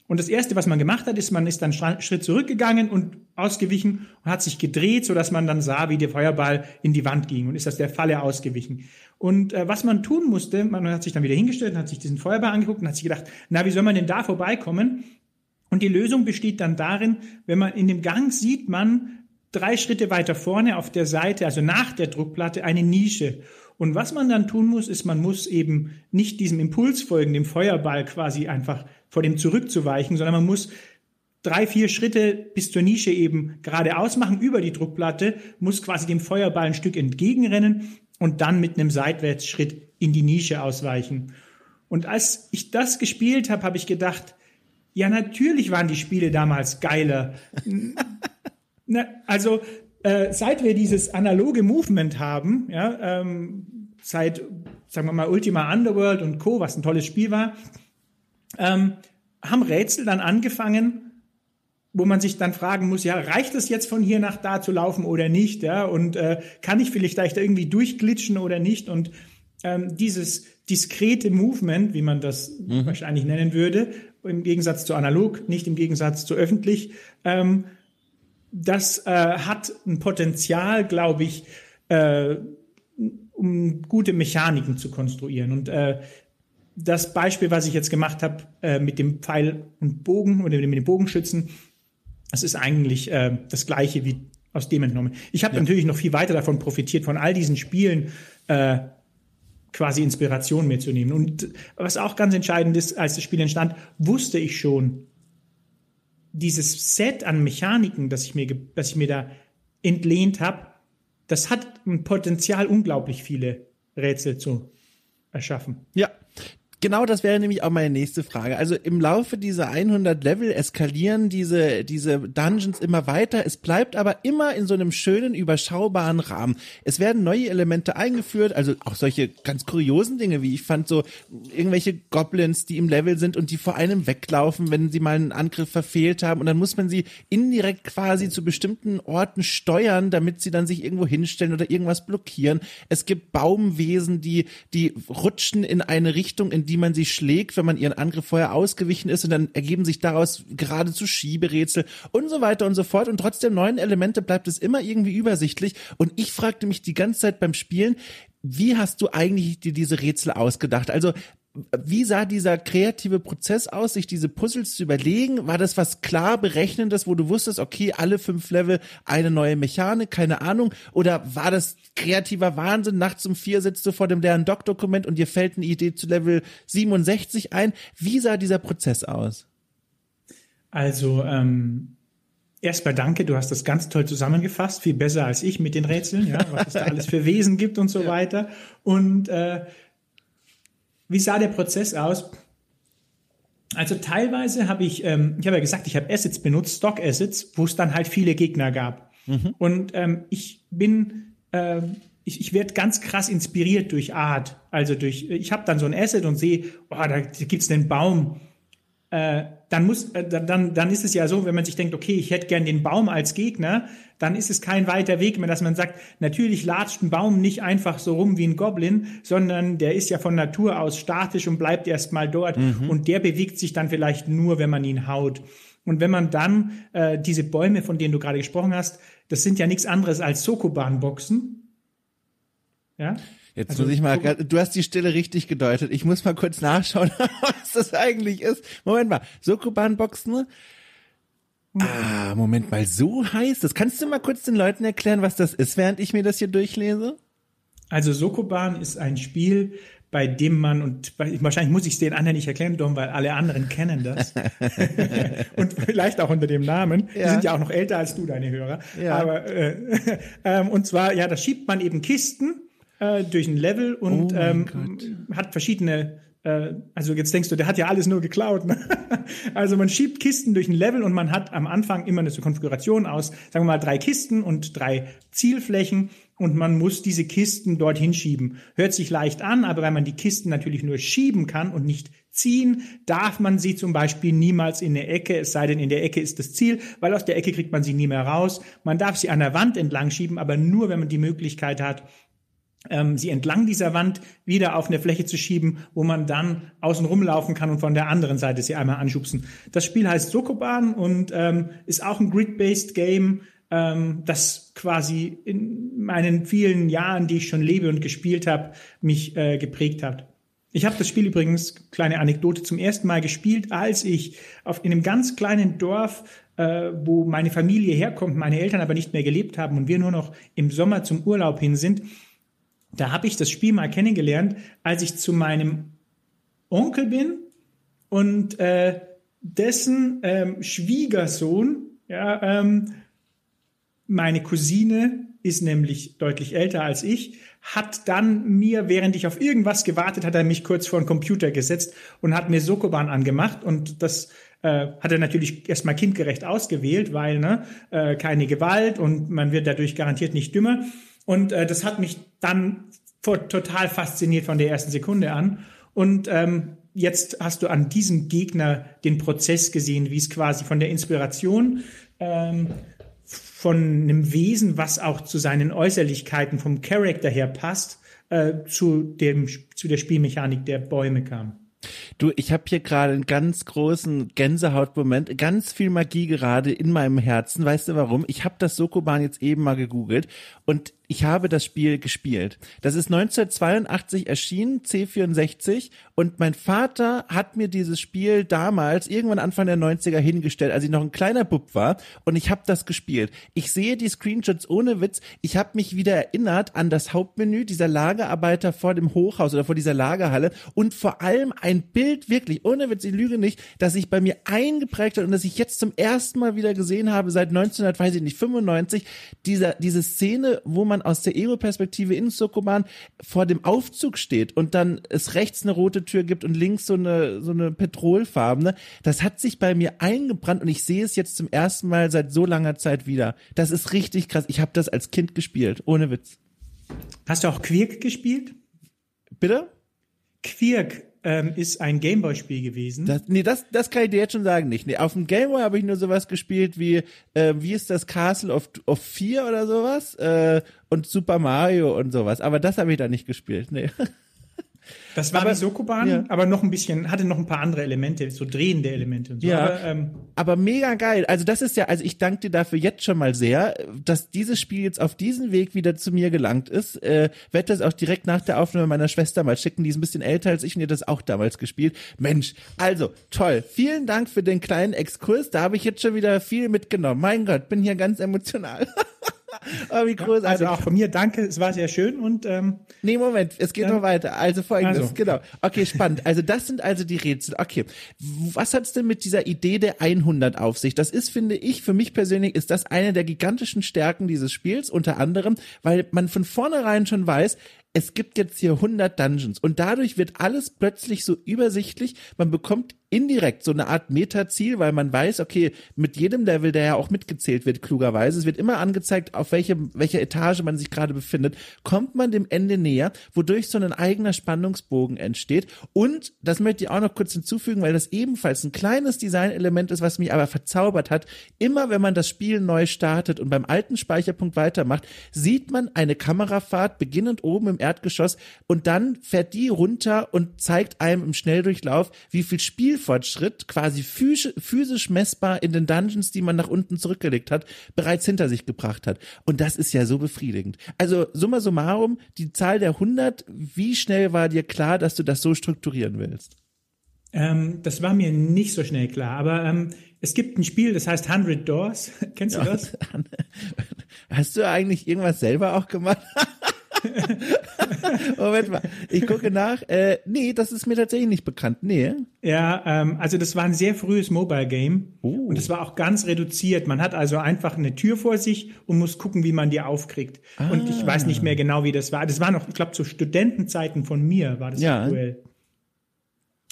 Und das erste, was man gemacht hat, ist, man ist dann einen Schritt zurückgegangen und ausgewichen und hat sich gedreht, so dass man dann sah, wie der Feuerball in die Wand ging und ist aus der Falle ausgewichen. Und äh, was man tun musste, man hat sich dann wieder hingestellt und hat sich diesen Feuerball angeguckt und hat sich gedacht, na, wie soll man denn da vorbeikommen? Und die Lösung besteht dann darin, wenn man in dem Gang sieht man drei Schritte weiter vorne auf der Seite, also nach der Druckplatte, eine Nische. Und was man dann tun muss, ist, man muss eben nicht diesem Impuls folgen, dem Feuerball quasi einfach vor dem zurückzuweichen, sondern man muss drei, vier Schritte bis zur Nische eben geradeaus machen über die Druckplatte, muss quasi dem Feuerball ein Stück entgegenrennen und dann mit einem Seitwärtsschritt in die Nische ausweichen. Und als ich das gespielt habe, habe ich gedacht, ja, natürlich waren die Spiele damals geiler. Na, also äh, seit wir dieses analoge Movement haben, ja, ähm, seit, sagen wir mal, Ultima Underworld und Co., was ein tolles Spiel war, ähm, haben Rätsel dann angefangen, wo man sich dann fragen muss, ja, reicht es jetzt von hier nach da zu laufen oder nicht, ja, und äh, kann ich vielleicht da irgendwie durchglitschen oder nicht und ähm, dieses diskrete Movement, wie man das mhm. wahrscheinlich nennen würde, im Gegensatz zu analog, nicht im Gegensatz zu öffentlich, ähm, das äh, hat ein Potenzial, glaube ich, äh, um gute Mechaniken zu konstruieren. Und äh, das Beispiel, was ich jetzt gemacht habe äh, mit dem Pfeil und Bogen oder mit dem Bogenschützen, das ist eigentlich äh, das gleiche wie aus dem entnommen. Ich habe ja. natürlich noch viel weiter davon profitiert, von all diesen Spielen äh, quasi Inspiration mitzunehmen. Und was auch ganz entscheidend ist, als das Spiel entstand, wusste ich schon, dieses Set an Mechaniken, das ich mir, das ich mir da entlehnt habe, das hat ein Potenzial, unglaublich viele Rätsel zu erschaffen. Ja, Genau, das wäre nämlich auch meine nächste Frage. Also im Laufe dieser 100 Level eskalieren diese, diese Dungeons immer weiter. Es bleibt aber immer in so einem schönen, überschaubaren Rahmen. Es werden neue Elemente eingeführt, also auch solche ganz kuriosen Dinge, wie ich fand, so irgendwelche Goblins, die im Level sind und die vor einem weglaufen, wenn sie mal einen Angriff verfehlt haben. Und dann muss man sie indirekt quasi zu bestimmten Orten steuern, damit sie dann sich irgendwo hinstellen oder irgendwas blockieren. Es gibt Baumwesen, die, die rutschen in eine Richtung, in die man sie schlägt, wenn man ihren Angriff vorher ausgewichen ist und dann ergeben sich daraus geradezu Schieberätsel und so weiter und so fort. Und trotzdem neuen Elemente bleibt es immer irgendwie übersichtlich. Und ich fragte mich die ganze Zeit beim Spielen, wie hast du eigentlich dir diese Rätsel ausgedacht? Also wie sah dieser kreative Prozess aus, sich diese Puzzles zu überlegen? War das was klar berechnendes, wo du wusstest, okay, alle fünf Level eine neue Mechanik, keine Ahnung? Oder war das kreativer Wahnsinn? Nachts um vier sitzt du vor dem leeren Doc-Dokument und dir fällt eine Idee zu Level 67 ein. Wie sah dieser Prozess aus? Also, ähm, Erstmal danke, du hast das ganz toll zusammengefasst, viel besser als ich mit den Rätseln, ja, was es da alles für Wesen gibt und so weiter. Und äh, wie sah der Prozess aus? Also teilweise habe ich, ähm, ich habe ja gesagt, ich habe Assets benutzt, Stock Assets, wo es dann halt viele Gegner gab. Mhm. Und ähm, ich bin, äh, ich, ich werde ganz krass inspiriert durch Art. Also durch, ich habe dann so ein Asset und sehe, oh, da, gibt's einen Baum. Äh, dann muss, äh, dann, dann ist es ja so, wenn man sich denkt, okay, ich hätte gern den Baum als Gegner, dann ist es kein weiter Weg mehr, dass man sagt, natürlich latscht ein Baum nicht einfach so rum wie ein Goblin, sondern der ist ja von Natur aus statisch und bleibt erstmal dort mhm. und der bewegt sich dann vielleicht nur, wenn man ihn haut. Und wenn man dann äh, diese Bäume, von denen du gerade gesprochen hast, das sind ja nichts anderes als Sokoban-Boxen. Ja. Jetzt also, muss ich mal, du hast die Stille richtig gedeutet. Ich muss mal kurz nachschauen, was das eigentlich ist. Moment mal, Sokoban-Boxen Ah, Moment mal, so heißt das. Kannst du mal kurz den Leuten erklären, was das ist, während ich mir das hier durchlese? Also Sokoban ist ein Spiel, bei dem man, und wahrscheinlich muss ich es den anderen nicht erklären, Dom, weil alle anderen kennen das. und vielleicht auch unter dem Namen. Ja. Die sind ja auch noch älter als du, deine Hörer. Ja. Aber, äh, ähm, und zwar, ja, da schiebt man eben Kisten äh, durch ein Level und oh ähm, hat verschiedene äh, also jetzt denkst du, der hat ja alles nur geklaut. Ne? Also man schiebt Kisten durch ein Level und man hat am Anfang immer eine Konfiguration aus, sagen wir mal, drei Kisten und drei Zielflächen und man muss diese Kisten dorthin schieben. Hört sich leicht an, aber weil man die Kisten natürlich nur schieben kann und nicht ziehen, darf man sie zum Beispiel niemals in der Ecke, es sei denn, in der Ecke ist das Ziel, weil aus der Ecke kriegt man sie nie mehr raus. Man darf sie an der Wand entlang schieben, aber nur, wenn man die Möglichkeit hat, ähm, sie entlang dieser Wand wieder auf eine Fläche zu schieben, wo man dann außen rumlaufen kann und von der anderen Seite sie einmal anschubsen. Das Spiel heißt Sokoban und ähm, ist auch ein Grid-based Game, ähm, das quasi in meinen vielen Jahren, die ich schon lebe und gespielt habe, mich äh, geprägt hat. Ich habe das Spiel übrigens, kleine Anekdote, zum ersten Mal gespielt, als ich auf, in einem ganz kleinen Dorf äh, wo meine Familie herkommt, meine Eltern aber nicht mehr gelebt haben und wir nur noch im Sommer zum Urlaub hin sind, da habe ich das Spiel mal kennengelernt, als ich zu meinem Onkel bin und äh, dessen ähm, Schwiegersohn, ja, ähm, meine Cousine ist nämlich deutlich älter als ich, hat dann mir, während ich auf irgendwas gewartet, hat er mich kurz vor den Computer gesetzt und hat mir Sokoban angemacht und das äh, hat er natürlich erstmal kindgerecht ausgewählt, weil ne, äh, keine Gewalt und man wird dadurch garantiert nicht dümmer. Und äh, das hat mich dann total fasziniert von der ersten Sekunde an. Und ähm, jetzt hast du an diesem Gegner den Prozess gesehen, wie es quasi von der Inspiration ähm, von einem Wesen, was auch zu seinen Äußerlichkeiten vom Charakter her passt, äh, zu, dem, zu der Spielmechanik der Bäume kam. Du, ich habe hier gerade einen ganz großen Gänsehautmoment, ganz viel Magie gerade in meinem Herzen. Weißt du warum? Ich habe das Sokoban jetzt eben mal gegoogelt und ich habe das Spiel gespielt. Das ist 1982 erschienen, C64, und mein Vater hat mir dieses Spiel damals, irgendwann Anfang der 90er hingestellt, als ich noch ein kleiner Bub war, und ich habe das gespielt. Ich sehe die Screenshots ohne Witz. Ich habe mich wieder erinnert an das Hauptmenü dieser Lagerarbeiter vor dem Hochhaus oder vor dieser Lagerhalle und vor allem ein Bild, wirklich, ohne Witz, ich lüge nicht, dass sich bei mir eingeprägt hat und dass ich jetzt zum ersten Mal wieder gesehen habe, seit 1995, dieser, diese Szene, wo man man aus der Ego-Perspektive in Sokoban vor dem Aufzug steht und dann es rechts eine rote Tür gibt und links so eine, so eine petrolfarbene, das hat sich bei mir eingebrannt und ich sehe es jetzt zum ersten Mal seit so langer Zeit wieder. Das ist richtig krass. Ich habe das als Kind gespielt, ohne Witz. Hast du auch Quirk gespielt? Bitte? Quirk ähm, ist ein Gameboy-Spiel gewesen. Das, nee, das, das kann ich dir jetzt schon sagen nicht. Nee, auf dem Gameboy habe ich nur sowas gespielt wie, äh, wie ist das Castle of, of Fear oder sowas? Äh, und Super Mario und sowas. Aber das habe ich da nicht gespielt. Nee. Das war aber, die Sokoban, ja. aber noch ein bisschen, hatte noch ein paar andere Elemente, so drehende Elemente und so. Ja, aber, ähm, aber mega geil. Also das ist ja, also ich danke dir dafür jetzt schon mal sehr, dass dieses Spiel jetzt auf diesen Weg wieder zu mir gelangt ist. Äh, werde das auch direkt nach der Aufnahme meiner Schwester mal schicken, die ist ein bisschen älter als ich und ihr das auch damals gespielt. Mensch, also toll. Vielen Dank für den kleinen Exkurs. Da habe ich jetzt schon wieder viel mitgenommen. Mein Gott, bin hier ganz emotional. oh, wie großartig. Also auch von mir danke, es war sehr schön und ähm, Nee, Moment, es geht ja. noch weiter. Also folgendes, also. genau. Okay, spannend. Also das sind also die Rätsel. Okay, was hat's denn mit dieser Idee der 100 auf sich? Das ist, finde ich, für mich persönlich ist das eine der gigantischen Stärken dieses Spiels, unter anderem, weil man von vornherein schon weiß, es gibt jetzt hier 100 Dungeons und dadurch wird alles plötzlich so übersichtlich. Man bekommt indirekt so eine Art Metaziel, weil man weiß, okay, mit jedem Level, der ja auch mitgezählt wird, klugerweise, es wird immer angezeigt, auf welche, welcher Etage man sich gerade befindet, kommt man dem Ende näher, wodurch so ein eigener Spannungsbogen entsteht. Und, das möchte ich auch noch kurz hinzufügen, weil das ebenfalls ein kleines Designelement ist, was mich aber verzaubert hat. Immer wenn man das Spiel neu startet und beim alten Speicherpunkt weitermacht, sieht man eine Kamerafahrt beginnend oben im Erdgeschoss und dann fährt die runter und zeigt einem im Schnelldurchlauf, wie viel Spiel Spielfortschritt quasi physisch messbar in den Dungeons, die man nach unten zurückgelegt hat, bereits hinter sich gebracht hat. Und das ist ja so befriedigend. Also summa summarum, die Zahl der 100, wie schnell war dir klar, dass du das so strukturieren willst? Ähm, das war mir nicht so schnell klar, aber ähm, es gibt ein Spiel, das heißt 100 Doors. Kennst du das? Hast du eigentlich irgendwas selber auch gemacht? Moment mal, ich gucke nach. Äh, nee, das ist mir tatsächlich nicht bekannt. Nee. Ja, ähm, also das war ein sehr frühes Mobile Game oh. und es war auch ganz reduziert. Man hat also einfach eine Tür vor sich und muss gucken, wie man die aufkriegt. Ah. Und ich weiß nicht mehr genau, wie das war. Das war noch, ich glaube, zu Studentenzeiten von mir war das ja. aktuell.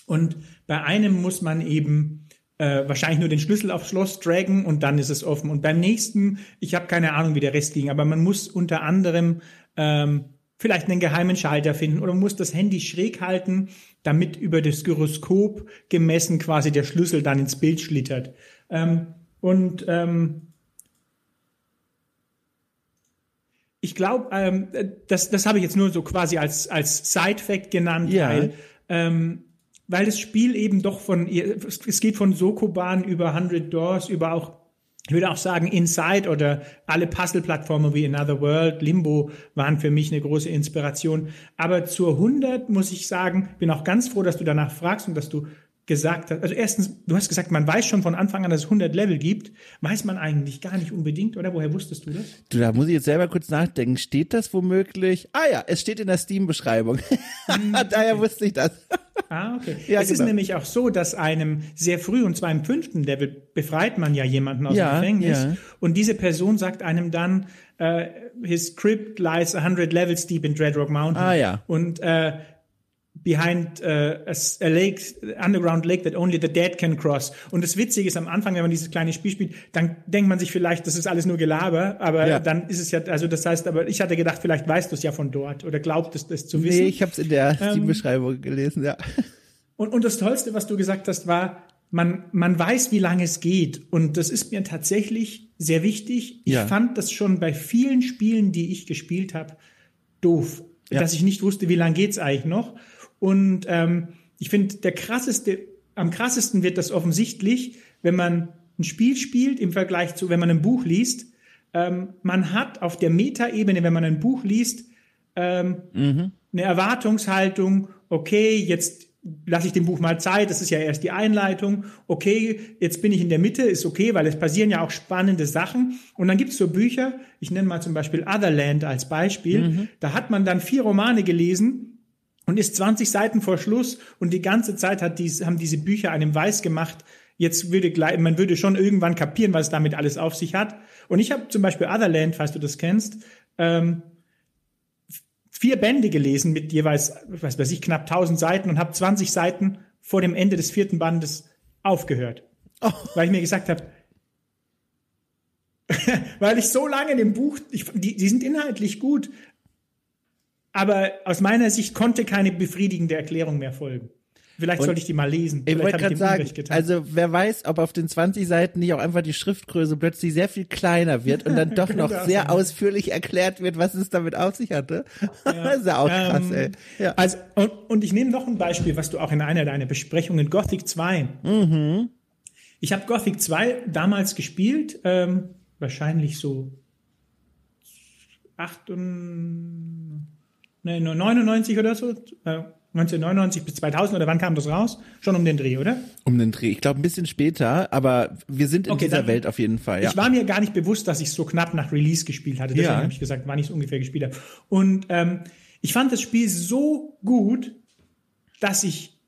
Und bei einem muss man eben äh, wahrscheinlich nur den Schlüssel aufs Schloss dragen und dann ist es offen. Und beim nächsten, ich habe keine Ahnung, wie der Rest ging, aber man muss unter anderem ähm, vielleicht einen geheimen Schalter finden oder muss das Handy schräg halten, damit über das Gyroskop gemessen quasi der Schlüssel dann ins Bild schlittert. Ähm, und ähm, ich glaube, ähm, das, das habe ich jetzt nur so quasi als, als Side-Fact genannt, ja. weil, ähm, weil das Spiel eben doch von, es geht von Sokoban über 100 Doors, über auch ich würde auch sagen, Inside oder alle Puzzle-Plattformen wie Another World, Limbo waren für mich eine große Inspiration. Aber zur 100 muss ich sagen, bin auch ganz froh, dass du danach fragst und dass du gesagt hast, also erstens, du hast gesagt, man weiß schon von Anfang an, dass es 100 Level gibt. Weiß man eigentlich gar nicht unbedingt, oder? Woher wusstest du das? Du, da muss ich jetzt selber kurz nachdenken. Steht das womöglich? Ah ja, es steht in der Steam-Beschreibung. Hm, Daher wusste ich das. Ah, okay. Ja, es genau. ist nämlich auch so, dass einem sehr früh, und zwar im fünften Level, befreit man ja jemanden aus ja, dem Gefängnis. Ja. Und diese Person sagt einem dann, uh, his crypt lies 100 levels deep in Dreadrock Mountain. Ah ja. Und uh, behind uh, a, a, lake, underground lake that only the dead can cross. Und das Witzige ist am Anfang, wenn man dieses kleine Spiel spielt, dann denkt man sich vielleicht, das ist alles nur Gelaber, aber ja. dann ist es ja, also das heißt, aber ich hatte gedacht, vielleicht weißt du es ja von dort oder glaubtest es zu wissen. Nee, ich habe es in der ähm, Steam-Beschreibung gelesen, ja. Und, und das Tollste, was du gesagt hast, war, man, man weiß, wie lange es geht. Und das ist mir tatsächlich sehr wichtig. Ich ja. fand das schon bei vielen Spielen, die ich gespielt habe, doof. Ja. Dass ich nicht wusste, wie lange geht's eigentlich noch. Und ähm, ich finde, der krasseste, am krassesten wird das offensichtlich, wenn man ein Spiel spielt im Vergleich zu, wenn man ein Buch liest. Ähm, man hat auf der Metaebene, wenn man ein Buch liest, ähm, mhm. eine Erwartungshaltung, okay, jetzt lasse ich dem Buch mal Zeit, das ist ja erst die Einleitung. Okay, jetzt bin ich in der Mitte, ist okay, weil es passieren ja auch spannende Sachen. Und dann gibt's so Bücher, ich nenne mal zum Beispiel Otherland als Beispiel, mhm. da hat man dann vier Romane gelesen und ist 20 Seiten vor Schluss und die ganze Zeit hat dies, haben diese Bücher einem weiß gemacht, jetzt würde gleich, man würde schon irgendwann kapieren, was damit alles auf sich hat. Und ich habe zum Beispiel Otherland, falls du das kennst, ähm, vier Bände gelesen mit jeweils, was weiß ich, knapp 1000 Seiten und habe 20 Seiten vor dem Ende des vierten Bandes aufgehört. Oh. Weil ich mir gesagt habe, weil ich so lange in dem Buch, ich, die, die sind inhaltlich gut, aber aus meiner Sicht konnte keine befriedigende Erklärung mehr folgen. Vielleicht und sollte ich die mal lesen. Ich wollte gerade sagen, also wer weiß, ob auf den 20 Seiten nicht auch einfach die Schriftgröße plötzlich sehr viel kleiner wird und dann doch noch sehr sein. ausführlich erklärt wird, was es damit auf sich hatte. Ja. das ist ja auch krass, ähm, ey. Ja. Also, und, und ich nehme noch ein Beispiel, was du auch in einer deiner Besprechungen, Gothic 2. Mhm. Ich habe Gothic 2 damals gespielt, ähm, wahrscheinlich so acht und, nee, 99 oder so. Äh, 1999 bis 2000 oder wann kam das raus? Schon um den Dreh, oder? Um den Dreh. Ich glaube ein bisschen später, aber wir sind in okay, dieser dann, Welt auf jeden Fall. Ja. Ich war mir gar nicht bewusst, dass ich so knapp nach Release gespielt hatte. Deswegen ja. habe ich gesagt, wann ich es ungefähr gespielt habe. Und ähm, ich fand das Spiel so gut, dass ich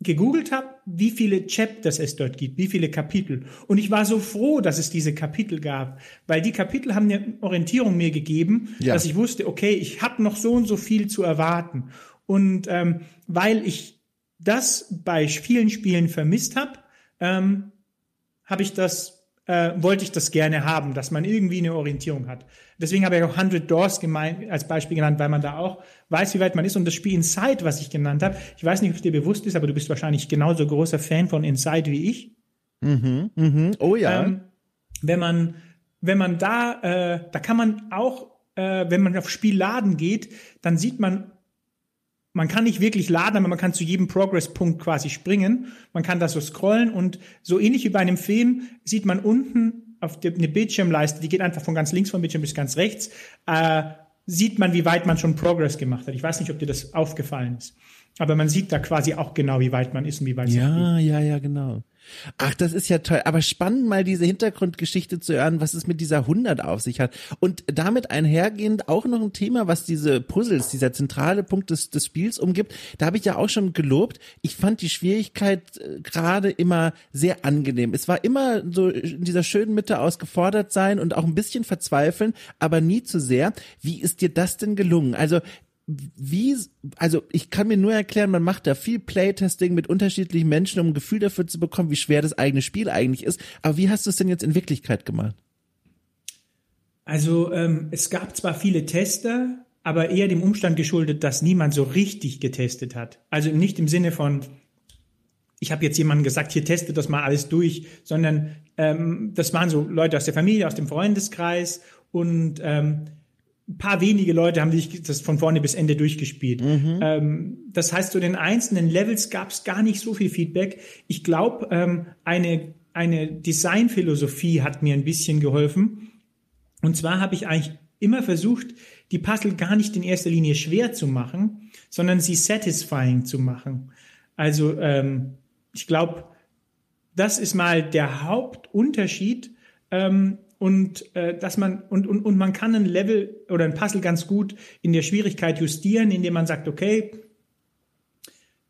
gegoogelt habe, wie viele Chapters es dort gibt, wie viele Kapitel. Und ich war so froh, dass es diese Kapitel gab, weil die Kapitel haben eine Orientierung mir gegeben, ja. dass ich wusste, okay, ich habe noch so und so viel zu erwarten. Und ähm, weil ich das bei vielen Spielen vermisst habe, ähm, habe ich das, äh, wollte ich das gerne haben, dass man irgendwie eine Orientierung hat. Deswegen habe ich auch 100 Doors gemeint, als Beispiel genannt, weil man da auch weiß, wie weit man ist. Und das Spiel Inside, was ich genannt habe, ich weiß nicht, ob es dir bewusst ist, aber du bist wahrscheinlich genauso großer Fan von Inside wie ich. Mhm, mhm. Oh ja. Ähm, wenn man, wenn man da, äh, da kann man auch, äh, wenn man auf Spielladen geht, dann sieht man man kann nicht wirklich laden, aber man kann zu jedem Progress-Punkt quasi springen. Man kann da so scrollen und so ähnlich wie bei einem Film sieht man unten auf der, eine Bildschirmleiste, die geht einfach von ganz links vom Bildschirm bis ganz rechts, äh, sieht man, wie weit man schon Progress gemacht hat. Ich weiß nicht, ob dir das aufgefallen ist. Aber man sieht da quasi auch genau, wie weit man ist und wie weit Ja, ja, ja, genau. Ach, das ist ja toll. Aber spannend mal diese Hintergrundgeschichte zu hören, was es mit dieser 100 auf sich hat. Und damit einhergehend auch noch ein Thema, was diese Puzzles, dieser zentrale Punkt des, des Spiels umgibt. Da habe ich ja auch schon gelobt. Ich fand die Schwierigkeit äh, gerade immer sehr angenehm. Es war immer so in dieser schönen Mitte aus gefordert sein und auch ein bisschen verzweifeln, aber nie zu sehr. Wie ist dir das denn gelungen? Also wie, also ich kann mir nur erklären, man macht da viel Playtesting mit unterschiedlichen Menschen, um ein Gefühl dafür zu bekommen, wie schwer das eigene Spiel eigentlich ist. Aber wie hast du es denn jetzt in Wirklichkeit gemacht? Also ähm, es gab zwar viele Tester, aber eher dem Umstand geschuldet, dass niemand so richtig getestet hat. Also nicht im Sinne von, ich habe jetzt jemandem gesagt, hier testet das mal alles durch, sondern ähm, das waren so Leute aus der Familie, aus dem Freundeskreis und ähm, ein paar wenige Leute haben sich das von vorne bis Ende durchgespielt. Mhm. Ähm, das heißt, zu den einzelnen Levels gab es gar nicht so viel Feedback. Ich glaube, ähm, eine, eine Designphilosophie hat mir ein bisschen geholfen. Und zwar habe ich eigentlich immer versucht, die Puzzle gar nicht in erster Linie schwer zu machen, sondern sie satisfying zu machen. Also ähm, ich glaube, das ist mal der Hauptunterschied. Ähm, und äh, dass man und, und, und man kann ein Level oder ein Puzzle ganz gut in der Schwierigkeit justieren, indem man sagt, okay,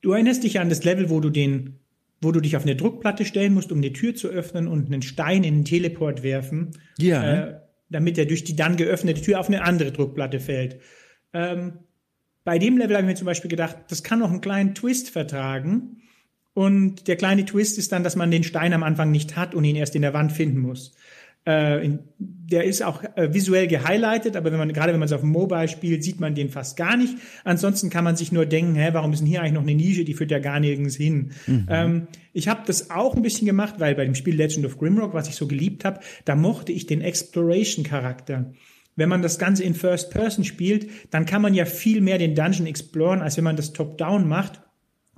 du erinnerst dich an das Level, wo du den, wo du dich auf eine Druckplatte stellen musst, um eine Tür zu öffnen und einen Stein in den Teleport werfen, Ja. äh, damit er durch die dann geöffnete Tür auf eine andere Druckplatte fällt. Ähm, bei dem Level habe ich mir zum Beispiel gedacht, das kann noch einen kleinen Twist vertragen. Und der kleine Twist ist dann, dass man den Stein am Anfang nicht hat und ihn erst in der Wand finden muss. Äh, der ist auch äh, visuell gehighlightet, aber wenn man gerade wenn man es auf dem Mobile spielt, sieht man den fast gar nicht. Ansonsten kann man sich nur denken, hä, warum ist denn hier eigentlich noch eine Nische, die führt ja gar nirgends hin. Ähm, ich habe das auch ein bisschen gemacht, weil bei dem Spiel Legend of Grimrock, was ich so geliebt habe, da mochte ich den Exploration-Charakter. Wenn man das Ganze in First Person spielt, dann kann man ja viel mehr den Dungeon exploren, als wenn man das Top-Down macht.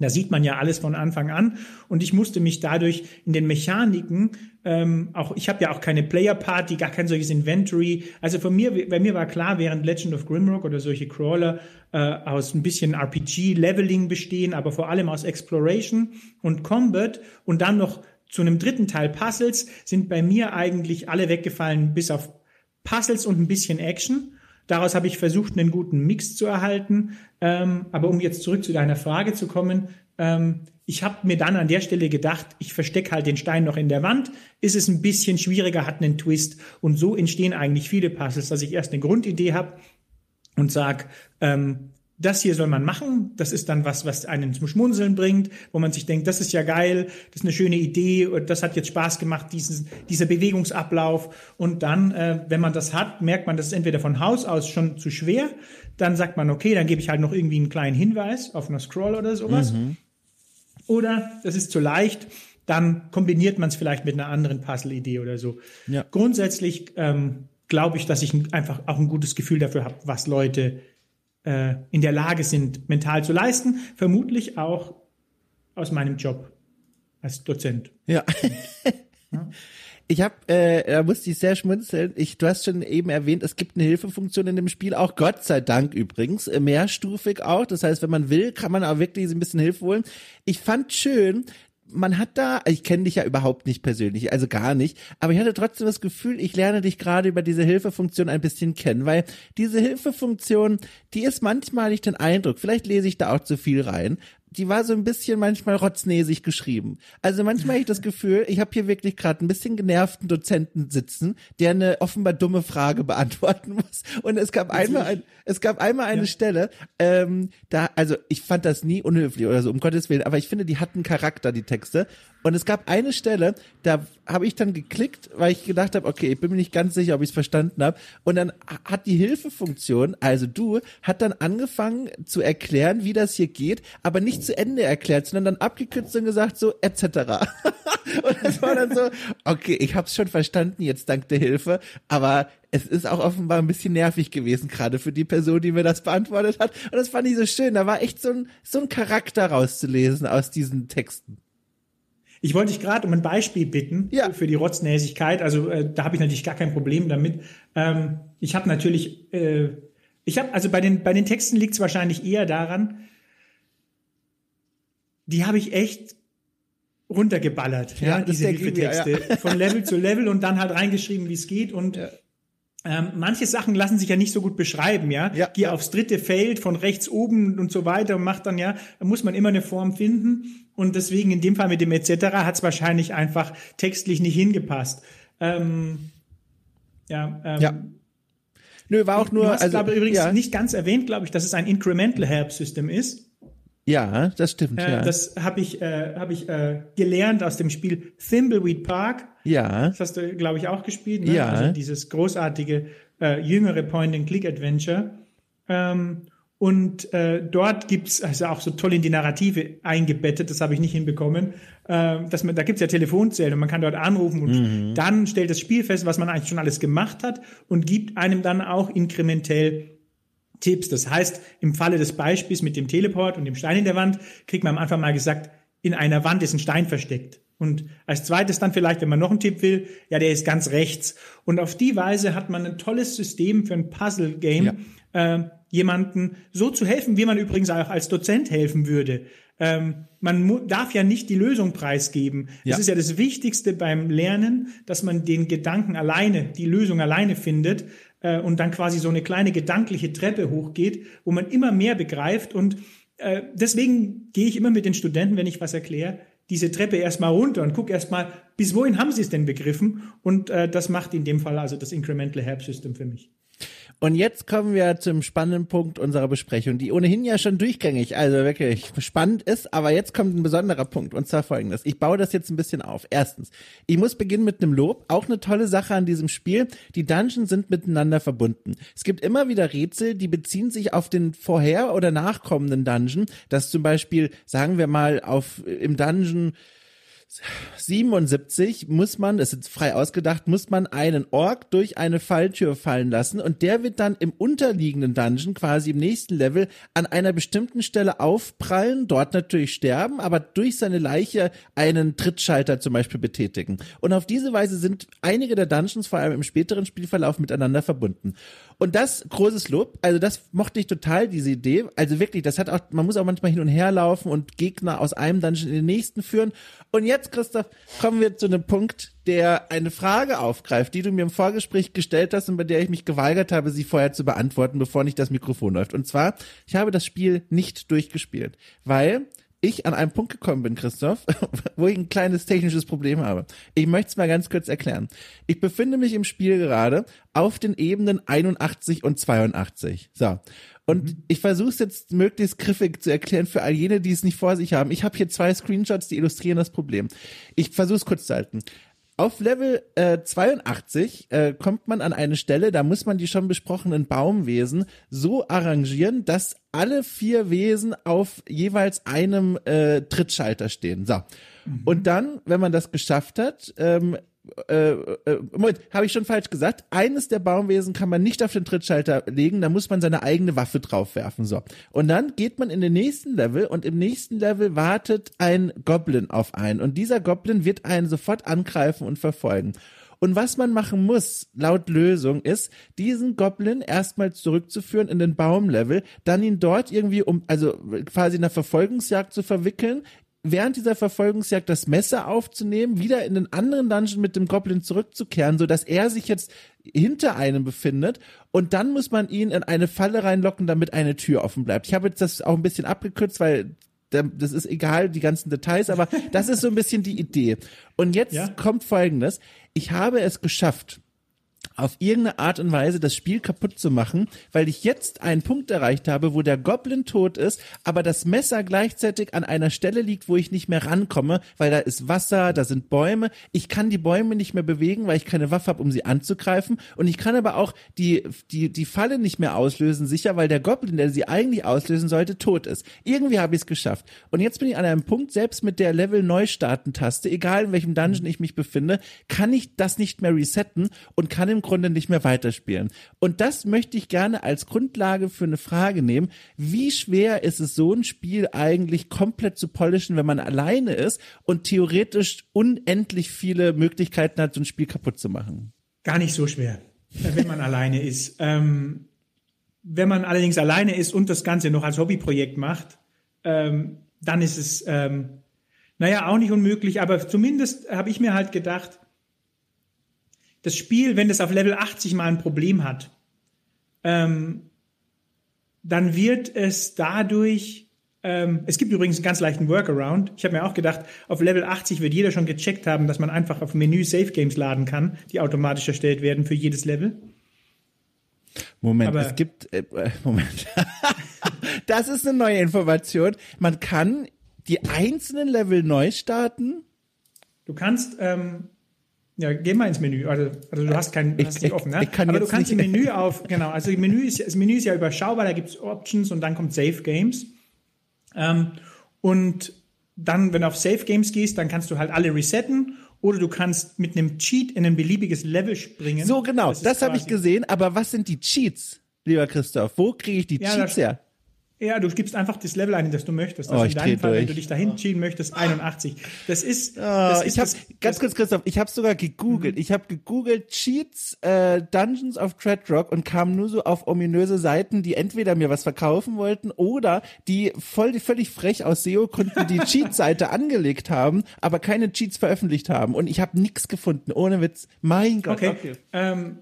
Da sieht man ja alles von Anfang an und ich musste mich dadurch in den Mechaniken ähm, auch ich habe ja auch keine Player Party, gar kein solches Inventory. Also von mir bei mir war klar, während Legend of Grimrock oder solche Crawler äh, aus ein bisschen RPG Leveling bestehen, aber vor allem aus Exploration und Combat und dann noch zu einem dritten Teil Puzzles sind bei mir eigentlich alle weggefallen bis auf Puzzles und ein bisschen Action. Daraus habe ich versucht, einen guten Mix zu erhalten. Ähm, aber um jetzt zurück zu deiner Frage zu kommen, ähm, ich habe mir dann an der Stelle gedacht, ich verstecke halt den Stein noch in der Wand. Ist es ein bisschen schwieriger, hat einen Twist. Und so entstehen eigentlich viele Puzzles, dass ich erst eine Grundidee habe und sag, ähm, das hier soll man machen. Das ist dann was, was einen zum Schmunzeln bringt, wo man sich denkt, das ist ja geil, das ist eine schöne Idee und das hat jetzt Spaß gemacht, dieses, dieser Bewegungsablauf. Und dann, äh, wenn man das hat, merkt man, das ist entweder von Haus aus schon zu schwer. Dann sagt man, okay, dann gebe ich halt noch irgendwie einen kleinen Hinweis auf einer Scroll oder sowas. Oder das ist zu leicht, dann kombiniert man es vielleicht mit einer anderen Puzzle-Idee oder so. Ja. Grundsätzlich ähm, glaube ich, dass ich ein- einfach auch ein gutes Gefühl dafür habe, was Leute äh, in der Lage sind, mental zu leisten. Vermutlich auch aus meinem Job als Dozent. Ja. Ich habe, äh, da musste ich sehr schmunzeln. Ich, du hast schon eben erwähnt, es gibt eine Hilfefunktion in dem Spiel, auch Gott sei Dank übrigens, äh, mehrstufig auch. Das heißt, wenn man will, kann man auch wirklich ein bisschen Hilfe holen. Ich fand schön, man hat da, ich kenne dich ja überhaupt nicht persönlich, also gar nicht, aber ich hatte trotzdem das Gefühl, ich lerne dich gerade über diese Hilfefunktion ein bisschen kennen, weil diese Hilfefunktion, die ist manchmal nicht den Eindruck, vielleicht lese ich da auch zu viel rein, die war so ein bisschen manchmal rotznäsig geschrieben. Also manchmal habe ich das Gefühl, ich habe hier wirklich gerade ein bisschen genervten Dozenten sitzen, der eine offenbar dumme Frage beantworten muss. Und es gab einmal ein, es gab einmal eine Stelle, ähm, da, also ich fand das nie unhöflich oder so, um Gottes Willen, aber ich finde, die hatten Charakter, die Texte. Und es gab eine Stelle, da habe ich dann geklickt, weil ich gedacht habe, okay, ich bin mir nicht ganz sicher, ob ich es verstanden habe. Und dann hat die Hilfefunktion, also du, hat dann angefangen zu erklären, wie das hier geht, aber nicht zu Ende erklärt, sondern dann abgekürzt und gesagt so etc. und das war dann so, okay, ich habe es schon verstanden jetzt dank der Hilfe, aber es ist auch offenbar ein bisschen nervig gewesen, gerade für die Person, die mir das beantwortet hat. Und das fand ich so schön. Da war echt so ein, so ein Charakter rauszulesen aus diesen Texten. Ich wollte dich gerade um ein Beispiel bitten Ja. für die Rotznäsigkeit. Also äh, da habe ich natürlich gar kein Problem damit. Ähm, ich habe natürlich, äh, ich habe also bei den bei den Texten liegt es wahrscheinlich eher daran, die habe ich echt runtergeballert. Ja, Ja, diese ich mir, Hilfetexte von Level zu Level und dann halt reingeschrieben, wie es geht und ähm, manche Sachen lassen sich ja nicht so gut beschreiben, ja. Ja. Geh aufs dritte Feld von rechts oben und so weiter und macht dann ja, da muss man immer eine Form finden. Und deswegen in dem Fall mit dem etc. hat es wahrscheinlich einfach textlich nicht hingepasst. Ähm, ja, ähm, Ja. Nö, war auch nur, du hast, also, glaube übrigens ja, nicht ganz erwähnt, glaube ich, dass es ein Incremental Help System ist. ja, das stimmt, Äh, ja. Das habe ich, äh, hab ich äh, gelernt aus dem Spiel Thimbleweed Park. Ja, Das hast du, glaube ich, auch gespielt. Ne? Ja. Also dieses großartige äh, jüngere Point-and-Click-Adventure. Ähm, und äh, dort gibt's also auch so toll in die Narrative eingebettet, das habe ich nicht hinbekommen. Äh, dass man, da gibt's ja Telefonzellen und man kann dort anrufen und dann stellt das Spiel fest, was man eigentlich schon alles gemacht hat und gibt einem dann auch inkrementell Tipps. Das heißt, im Falle des Beispiels mit dem Teleport und dem Stein in der Wand, kriegt man am Anfang mal gesagt, in einer Wand ist ein Stein versteckt. Und als zweites dann vielleicht, wenn man noch einen Tipp will, ja, der ist ganz rechts. Und auf die Weise hat man ein tolles System für ein Puzzle-Game, äh, jemanden so zu helfen, wie man übrigens auch als Dozent helfen würde. Ähm, man darf ja nicht die Lösung preisgeben. Ja. Das ist ja das Wichtigste beim Lernen, dass man den Gedanken alleine, die Lösung alleine findet äh, und dann quasi so eine kleine gedankliche Treppe hochgeht, wo man immer mehr begreift. Und äh, deswegen gehe ich immer mit den Studenten, wenn ich was erkläre, diese Treppe erstmal runter und guck erstmal, bis wohin haben sie es denn begriffen? Und äh, das macht in dem Fall also das Incremental Help System für mich. Und jetzt kommen wir zum spannenden Punkt unserer Besprechung, die ohnehin ja schon durchgängig, also wirklich spannend ist, aber jetzt kommt ein besonderer Punkt und zwar folgendes. Ich baue das jetzt ein bisschen auf. Erstens, ich muss beginnen mit einem Lob. Auch eine tolle Sache an diesem Spiel. Die Dungeons sind miteinander verbunden. Es gibt immer wieder Rätsel, die beziehen sich auf den vorher oder nachkommenden Dungeon, dass zum Beispiel, sagen wir mal, auf, im Dungeon 77 muss man, das ist frei ausgedacht, muss man einen Ork durch eine Falltür fallen lassen und der wird dann im unterliegenden Dungeon, quasi im nächsten Level, an einer bestimmten Stelle aufprallen, dort natürlich sterben, aber durch seine Leiche einen Trittschalter zum Beispiel betätigen. Und auf diese Weise sind einige der Dungeons, vor allem im späteren Spielverlauf, miteinander verbunden. Und das großes Lob, also das mochte ich total, diese Idee. Also wirklich, das hat auch, man muss auch manchmal hin und her laufen und Gegner aus einem Dungeon in den nächsten führen. Und jetzt, Christoph, kommen wir zu einem Punkt, der eine Frage aufgreift, die du mir im Vorgespräch gestellt hast und bei der ich mich geweigert habe, sie vorher zu beantworten, bevor nicht das Mikrofon läuft. Und zwar, ich habe das Spiel nicht durchgespielt, weil ich an einem Punkt gekommen bin, Christoph, wo ich ein kleines technisches Problem habe. Ich möchte es mal ganz kurz erklären. Ich befinde mich im Spiel gerade auf den Ebenen 81 und 82. So. Und mhm. ich versuche es jetzt möglichst griffig zu erklären für all jene, die es nicht vor sich haben. Ich habe hier zwei Screenshots, die illustrieren das Problem. Ich versuche es kurz zu halten. Auf Level äh, 82 äh, kommt man an eine Stelle, da muss man die schon besprochenen Baumwesen so arrangieren, dass alle vier Wesen auf jeweils einem äh, Trittschalter stehen. So. Mhm. Und dann, wenn man das geschafft hat, ähm, äh, äh, Moment, habe ich schon falsch gesagt. Eines der Baumwesen kann man nicht auf den Trittschalter legen, da muss man seine eigene Waffe draufwerfen. So. Und dann geht man in den nächsten Level und im nächsten Level wartet ein Goblin auf einen. Und dieser Goblin wird einen sofort angreifen und verfolgen. Und was man machen muss, laut Lösung, ist, diesen Goblin erstmal zurückzuführen in den Baumlevel, dann ihn dort irgendwie um, also quasi in einer Verfolgungsjagd zu verwickeln, während dieser Verfolgungsjagd das Messer aufzunehmen, wieder in den anderen Dungeon mit dem Goblin zurückzukehren, so dass er sich jetzt hinter einem befindet und dann muss man ihn in eine Falle reinlocken, damit eine Tür offen bleibt. Ich habe jetzt das auch ein bisschen abgekürzt, weil das ist egal, die ganzen Details, aber das ist so ein bisschen die Idee. Und jetzt ja? kommt Folgendes. Ich habe es geschafft, auf irgendeine Art und Weise das Spiel kaputt zu machen, weil ich jetzt einen Punkt erreicht habe, wo der Goblin tot ist, aber das Messer gleichzeitig an einer Stelle liegt, wo ich nicht mehr rankomme, weil da ist Wasser, da sind Bäume. Ich kann die Bäume nicht mehr bewegen, weil ich keine Waffe habe, um sie anzugreifen. Und ich kann aber auch die, die, die Falle nicht mehr auslösen, sicher, weil der Goblin, der sie eigentlich auslösen sollte, tot ist. Irgendwie habe ich es geschafft. Und jetzt bin ich an einem Punkt, selbst mit der Level Neustarten-Taste, egal in welchem Dungeon ich mich befinde, kann ich das nicht mehr resetten und kann im Grunde nicht mehr weiterspielen. Und das möchte ich gerne als Grundlage für eine Frage nehmen. Wie schwer ist es, so ein Spiel eigentlich komplett zu polischen, wenn man alleine ist und theoretisch unendlich viele Möglichkeiten hat, so ein Spiel kaputt zu machen? Gar nicht so schwer, wenn man alleine ist. Ähm, wenn man allerdings alleine ist und das Ganze noch als Hobbyprojekt macht, ähm, dann ist es, ähm, naja, auch nicht unmöglich, aber zumindest habe ich mir halt gedacht, das Spiel, wenn es auf Level 80 mal ein Problem hat, ähm, dann wird es dadurch, ähm, es gibt übrigens einen ganz leichten Workaround. Ich habe mir auch gedacht, auf Level 80 wird jeder schon gecheckt haben, dass man einfach auf Menü Save Games laden kann, die automatisch erstellt werden für jedes Level. Moment, Aber es gibt, äh, äh Moment. das ist eine neue Information. Man kann die einzelnen Level neu starten. Du kannst, ähm, ja, geh mal ins Menü. Also, also du hast kein, ich, hast nicht offen, ne? Ich kann Aber du kannst nicht. im Menü auf, genau, also das Menü ist, das Menü ist ja überschaubar, da gibt's Options und dann kommt Save Games. Ähm, und dann, wenn du auf Save Games gehst, dann kannst du halt alle resetten oder du kannst mit einem Cheat in ein beliebiges Level springen. So genau, das, das habe ich gesehen. Aber was sind die Cheats, lieber Christoph? Wo kriege ich die ja, Cheats her? Ja, du gibst einfach das Level ein, das du möchtest. Oh, Also ich in deinem Fall, wenn durch. du dich dahin cheaten möchtest, 81. Das ist, Ah, das ist ich habe das, ganz kurz, Christoph, ich habe sogar gegoogelt. Ich habe gegoogelt Cheats äh, Dungeons of Dreadrock und kam nur so auf ominöse Seiten, die entweder mir was verkaufen wollten oder die voll völlig frech aus SEO-Gründen die Cheat-Seite angelegt haben, aber keine Cheats veröffentlicht haben. Und ich habe nichts gefunden, ohne Witz. Mein Gott. Okay. Ähm,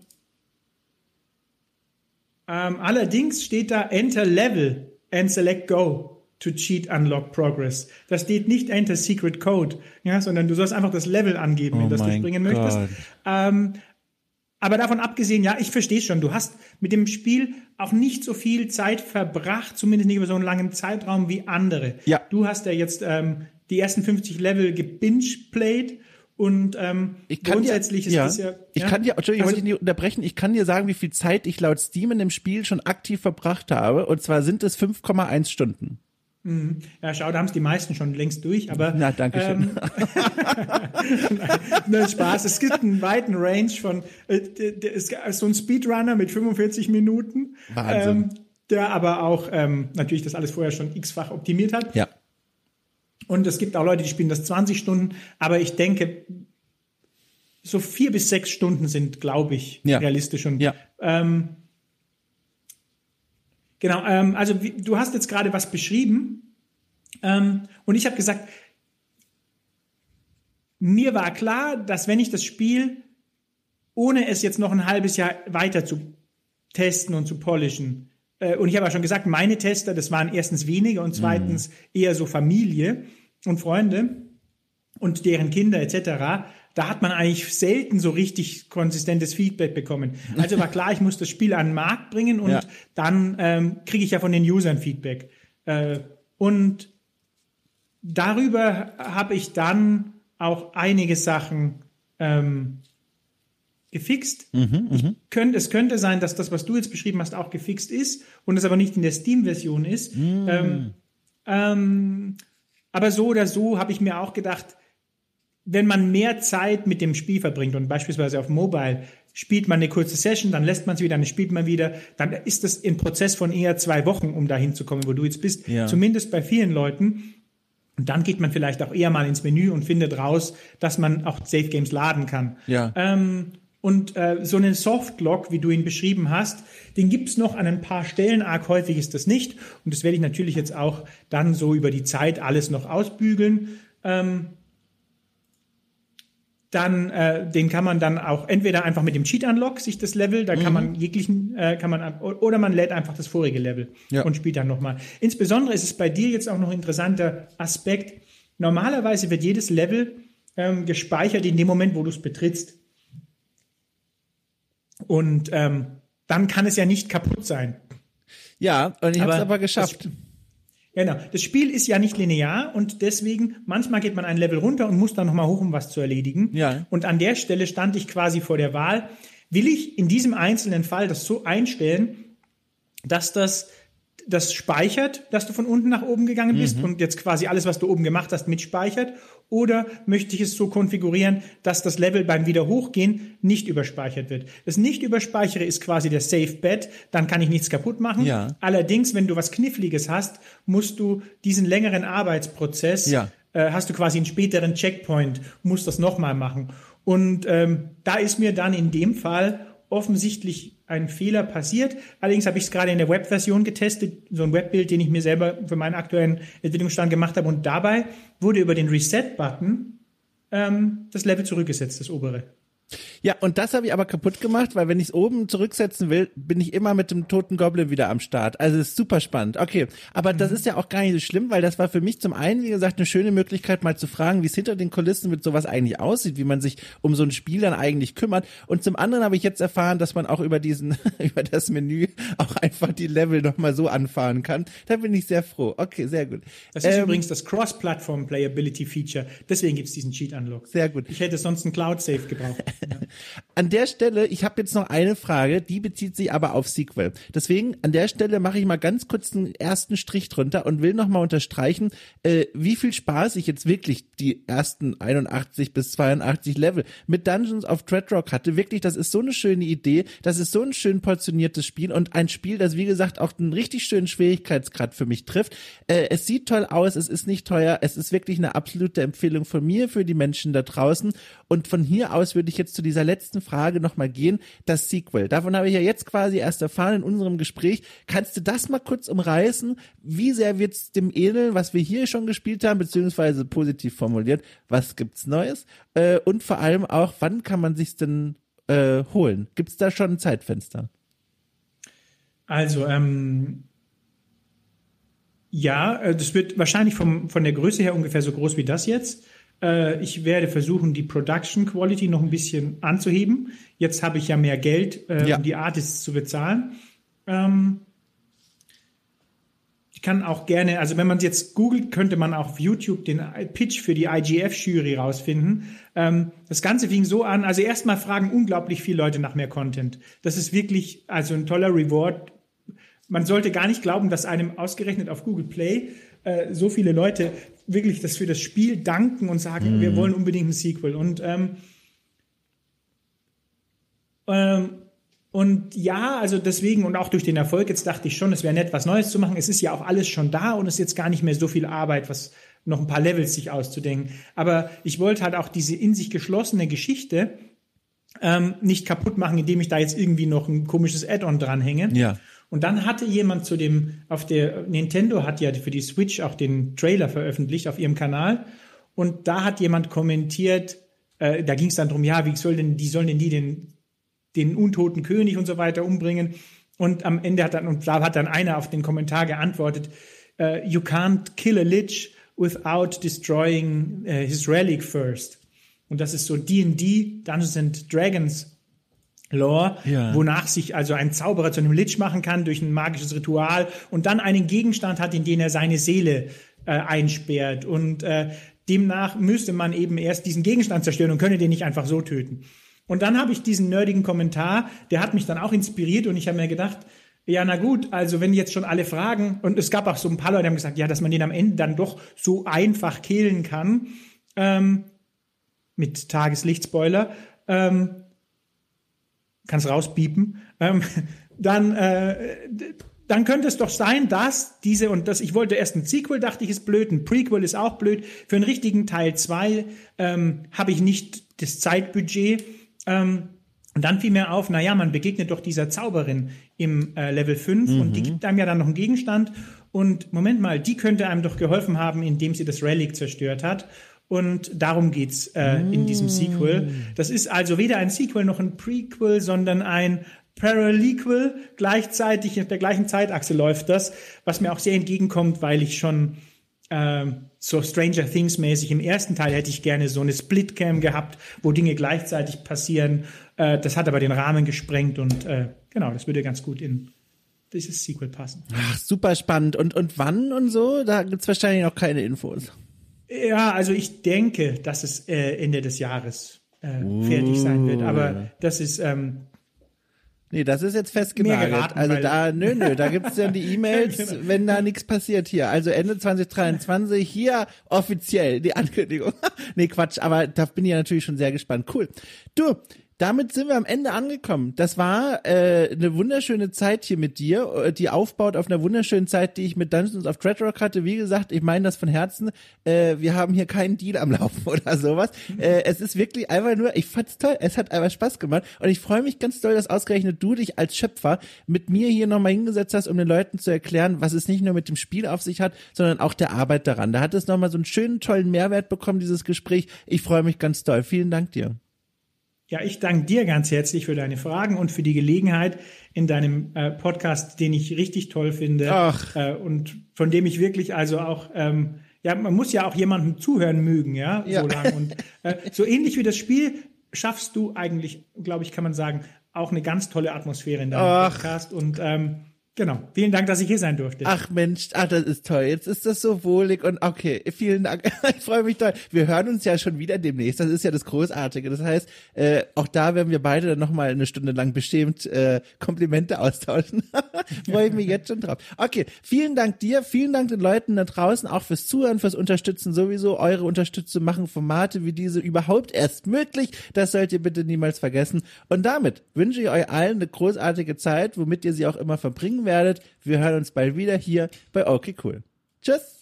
ähm, allerdings steht da Enter Level and Select Go to cheat unlock progress. Da steht nicht Enter Secret Code, ja, sondern du sollst einfach das Level angeben, Oh in das du springen Gott. möchtest. Ähm, aber davon abgesehen, ja, ich verstehe schon, du hast mit dem Spiel auch nicht so viel Zeit verbracht, zumindest nicht über so einen langen Zeitraum wie andere. Ja. Du hast ja jetzt ähm, die ersten 50 Level gebinge-played und ähm, Ich kann dir, grundsätzlich ist ja, ja... ich kann dir, Entschuldigung, Also- ich wollte dich nicht unterbrechen, ich kann dir sagen, wie viel Zeit ich laut Steam in dem Spiel schon aktiv verbracht habe. Und zwar sind es 5,1 Stunden. Ja, schau, da haben es die meisten schon längst durch, aber Na, danke schön. Ähm, ne, Spaß. Es gibt einen weiten Range von äh, so ein Speedrunner mit 45 Minuten, Wahnsinn. ähm, der aber auch ähm, natürlich das alles vorher schon x-fach optimiert hat. Ja. Und es gibt auch Leute, die spielen das 20 Stunden, aber ich denke, so vier bis sechs Stunden sind, glaube ich, Ja. realistisch. Und Ja. ähm, genau, ähm, also wie, du hast jetzt gerade was beschrieben ähm, und ich habe gesagt, mir war klar, dass wenn ich das Spiel, ohne es jetzt noch ein halbes Jahr weiter zu testen und zu polischen, äh, und ich habe ja schon gesagt, meine Tester, das waren erstens weniger und zweitens eher so Familie und Freunde und deren Kinder etc., da hat man eigentlich selten so richtig konsistentes Feedback bekommen. Also war klar, ich muss das Spiel an den Markt bringen und Ja. dann ähm, kriege ich ja von den Usern Feedback. Äh, und darüber habe ich dann auch einige Sachen ähm, gefixt. ich könnte, es könnte sein, dass das, was du jetzt beschrieben hast, auch gefixt ist und es aber nicht in der Steam-Version ist. Ähm, ähm, aber so oder so habe ich mir auch gedacht, wenn man mehr Zeit mit dem Spiel verbringt und beispielsweise auf Mobile spielt man eine kurze Session, dann lässt man es wieder, dann spielt man wieder, dann ist das ein Prozess von eher zwei Wochen, um dahin zu kommen, wo du jetzt bist. Ja. Zumindest bei vielen Leuten. Und dann geht man vielleicht auch eher mal ins Menü und findet raus, dass man auch Safe Games laden kann. Ja. Ähm, und äh, so einen Softlock, wie du ihn beschrieben hast, den gibt's noch an ein paar Stellen. Arg häufig ist das nicht. Und das werde ich natürlich jetzt auch dann so über die Zeit alles noch ausbügeln. Ähm, dann äh, den kann man dann auch entweder einfach mit dem Cheat Unlock sich das Level, da kann man jeglichen äh, kann man oder man lädt einfach das vorige Level Ja. und spielt dann nochmal. Insbesondere ist es bei dir jetzt auch noch ein interessanter Aspekt. Normalerweise wird jedes Level ähm, gespeichert in dem Moment, wo du es betrittst. Und ähm, dann kann es ja nicht kaputt sein. Ja, und ich habe es Aber geschafft. das- Genau. Das Spiel ist ja nicht linear und deswegen, manchmal geht man ein Level runter und muss dann nochmal hoch, um was zu erledigen. Ja. Und an der Stelle stand ich quasi vor der Wahl, will ich in diesem einzelnen Fall das so einstellen, dass das das speichert, dass du von unten nach oben gegangen bist und jetzt quasi alles, was du oben gemacht hast, mitspeichert? Oder möchte ich es so konfigurieren, dass das Level beim Wiederhochgehen nicht überspeichert wird? Das nicht überspeichere ist quasi der Safe Bet, dann kann ich nichts kaputt machen. Ja. Allerdings, wenn du was Kniffliges hast, musst du diesen längeren Arbeitsprozess, Ja. äh, hast du quasi einen späteren Checkpoint, musst das nochmal machen. Und ähm, da ist mir dann in dem Fall offensichtlich ein Fehler passiert. Allerdings habe ich es gerade in der Webversion getestet, so ein Webbild, den ich mir selber für meinen aktuellen Entwicklungsstand gemacht habe. Und dabei wurde über den Reset-Button ähm, das Level zurückgesetzt, das obere. Ja, und das habe ich aber kaputt gemacht, weil wenn ich es oben zurücksetzen will, bin ich immer mit dem toten Goblin wieder am Start. Also es ist super spannend. Okay, aber das ist ja auch gar nicht so schlimm, weil das war für mich zum einen, wie gesagt, eine schöne Möglichkeit, mal zu fragen, wie es hinter den Kulissen mit sowas eigentlich aussieht, wie man sich um so ein Spiel dann eigentlich kümmert. Und zum anderen habe ich jetzt erfahren, dass man auch über diesen, über das Menü auch einfach die Level nochmal so anfahren kann. Da bin ich sehr froh. Okay, sehr gut. Das ist Ähm, übrigens das Cross-Platform-Playability-Feature. Deswegen gibt's diesen Cheat-Unlock. Sehr gut. Ich hätte sonst einen Cloud-Save gebraucht. An der Stelle, ich habe jetzt noch eine Frage, die bezieht sich aber auf Sequel. Deswegen an der Stelle mache ich mal ganz kurz einen ersten Strich drunter und will noch mal unterstreichen, äh, wie viel Spaß ich jetzt wirklich die ersten 81 bis 82 Level mit Dungeons of Dreadrock hatte. Wirklich, das ist so eine schöne Idee, das ist so ein schön portioniertes Spiel und ein Spiel, das wie gesagt auch einen richtig schönen Schwierigkeitsgrad für mich trifft. Äh, es sieht toll aus, es ist nicht teuer, es ist wirklich eine absolute Empfehlung von mir für die Menschen da draußen und von hier aus würde ich jetzt zu dieser letzten Frage nochmal gehen, das Sequel. Davon habe ich ja jetzt quasi erst erfahren in unserem Gespräch. Kannst du das mal kurz umreißen? Wie sehr wird's dem ähneln, was wir hier schon gespielt haben, beziehungsweise positiv formuliert, was gibt's Neues? Äh, und vor allem auch, wann kann man sich's denn äh, holen? Gibt's da schon ein Zeitfenster? Also, ähm, ja, äh, das wird wahrscheinlich vom, von der Größe her ungefähr so groß wie das jetzt. Äh, ich werde versuchen, die Production Quality noch ein bisschen anzuheben. Jetzt habe ich ja mehr Geld, äh, ja. um die Artists zu bezahlen. Ähm, ich kann auch gerne, also wenn man jetzt googelt, könnte man auch auf YouTube den Pitch für die IGF-Jury rausfinden. Ähm, das Ganze fing so an, also erstmal fragen unglaublich viele Leute nach mehr Content. Das ist wirklich also ein toller Reward. Man sollte gar nicht glauben, dass einem ausgerechnet auf Google Play äh, so viele Leute wirklich das für das Spiel danken und sagen, mhm. wir wollen unbedingt ein Sequel. Und ähm, ähm, und ja, also deswegen und auch durch den Erfolg, jetzt dachte ich schon, es wäre nett, was Neues zu machen. Es ist ja auch alles schon da und es ist jetzt gar nicht mehr so viel Arbeit, was noch ein paar Levels sich auszudenken. Aber ich wollte halt auch diese in sich geschlossene Geschichte ähm, nicht kaputt machen, indem ich da jetzt irgendwie noch ein komisches Add-on dranhänge. Ja. Und dann hatte jemand zu dem, auf der, Nintendo hat ja für die Switch auch den Trailer veröffentlicht auf ihrem Kanal. Und da hat jemand kommentiert, äh, da ging es dann drum, ja, wie soll denn, die sollen denn die den, den untoten König und so weiter umbringen? Und am Ende hat dann, und da hat dann einer auf den Kommentar geantwortet, uh, you can't kill a Lich without destroying uh, his relic first. Und das ist so D&D, Dungeons and Dragons Lore, ja. wonach sich also ein Zauberer zu einem Lich machen kann durch ein magisches Ritual und dann einen Gegenstand hat, in den er seine Seele äh, einsperrt. Und äh, demnach müsste man eben erst diesen Gegenstand zerstören und könne den nicht einfach so töten. Und dann habe ich diesen nerdigen Kommentar, der hat mich dann auch inspiriert und ich habe mir gedacht, ja, na gut, also wenn jetzt schon alle fragen, und es gab auch so ein paar Leute, die haben gesagt, ja, dass man den am Ende dann doch so einfach killen kann, ähm, mit Tageslichtspoiler, ähm, kannst rauspiepen, ähm, dann, äh, dann könnte es doch sein, dass diese und das, ich wollte erst ein Sequel, dachte ich, ist blöd, ein Prequel ist auch blöd. Für einen richtigen Teil zwei ähm, habe ich nicht das Zeitbudget. Ähm, und dann fiel mir auf, naja, man begegnet doch dieser Zauberin im äh, Level 5 mhm. und die gibt einem ja dann noch einen Gegenstand. Und Moment mal, die könnte einem doch geholfen haben, indem sie das Relic zerstört hat. Und darum geht's äh, mm. in diesem Sequel. Das ist also weder ein Sequel noch ein Prequel, sondern ein Paralequel. Gleichzeitig auf der gleichen Zeitachse läuft das, was mir auch sehr entgegenkommt, weil ich schon äh, so Stranger Things mäßig im ersten Teil hätte ich gerne so eine Splitcam gehabt, wo Dinge gleichzeitig passieren. Äh, das hat aber den Rahmen gesprengt und äh, genau, das würde ganz gut in dieses Sequel passen. Ach, super spannend. Und, und wann und so? Da gibt's wahrscheinlich noch keine Infos. Ja, also ich denke, dass es äh, Ende des Jahres äh, fertig sein wird. Aber das ist ähm, Nee, das ist jetzt festgenagelt. Geraten, also da, nö, nö, da gibt's dann die E-Mails, genau. wenn da nichts passiert hier. Also Ende 2023 hier offiziell die Ankündigung. nee, Quatsch, aber da bin ich ja natürlich schon sehr gespannt. Cool. Du, damit sind wir am Ende angekommen. Das war äh, eine wunderschöne Zeit hier mit dir, äh, die aufbaut auf einer wunderschönen Zeit, die ich mit Dungeons of Dreadrock hatte. Wie gesagt, ich meine das von Herzen. Äh, wir haben hier keinen Deal am Laufen oder sowas. Äh, es ist wirklich einfach nur, ich fand's toll. Es hat einfach Spaß gemacht und ich freue mich ganz doll, dass ausgerechnet du dich als Schöpfer mit mir hier nochmal hingesetzt hast, um den Leuten zu erklären, was es nicht nur mit dem Spiel auf sich hat, sondern auch der Arbeit daran. Da hat es nochmal so einen schönen, tollen Mehrwert bekommen, dieses Gespräch. Ich freue mich ganz doll. Vielen Dank dir. Ja, ich danke dir ganz herzlich für deine Fragen und für die Gelegenheit in deinem äh, Podcast, den ich richtig toll finde Ach. Äh, und von dem ich wirklich also auch ähm, ja, man muss ja auch jemandem zuhören mögen, ja, ja. so lang und äh, so ähnlich wie das Spiel schaffst du eigentlich, glaube ich, kann man sagen, auch eine ganz tolle Atmosphäre in deinem Ach. Podcast und ähm, Genau. Vielen Dank, dass ich hier sein durfte. Ach Mensch, ach, das ist toll. Jetzt ist das so wohlig und okay, vielen Dank. Ich freue mich toll. Wir hören uns ja schon wieder demnächst. Das ist ja das Großartige. Das heißt, äh, auch da werden wir beide dann nochmal eine Stunde lang beschämt äh, Komplimente austauschen. freue ich mich jetzt schon drauf. Okay, vielen Dank dir, vielen Dank den Leuten da draußen auch fürs Zuhören, fürs Unterstützen sowieso. Eure Unterstützung machen Formate wie diese überhaupt erst möglich. Das sollt ihr bitte niemals vergessen. Und damit wünsche ich euch allen eine großartige Zeit, womit ihr sie auch immer verbringen werdet. Wir hören uns bald wieder hier bei Okay Cool. Tschüss.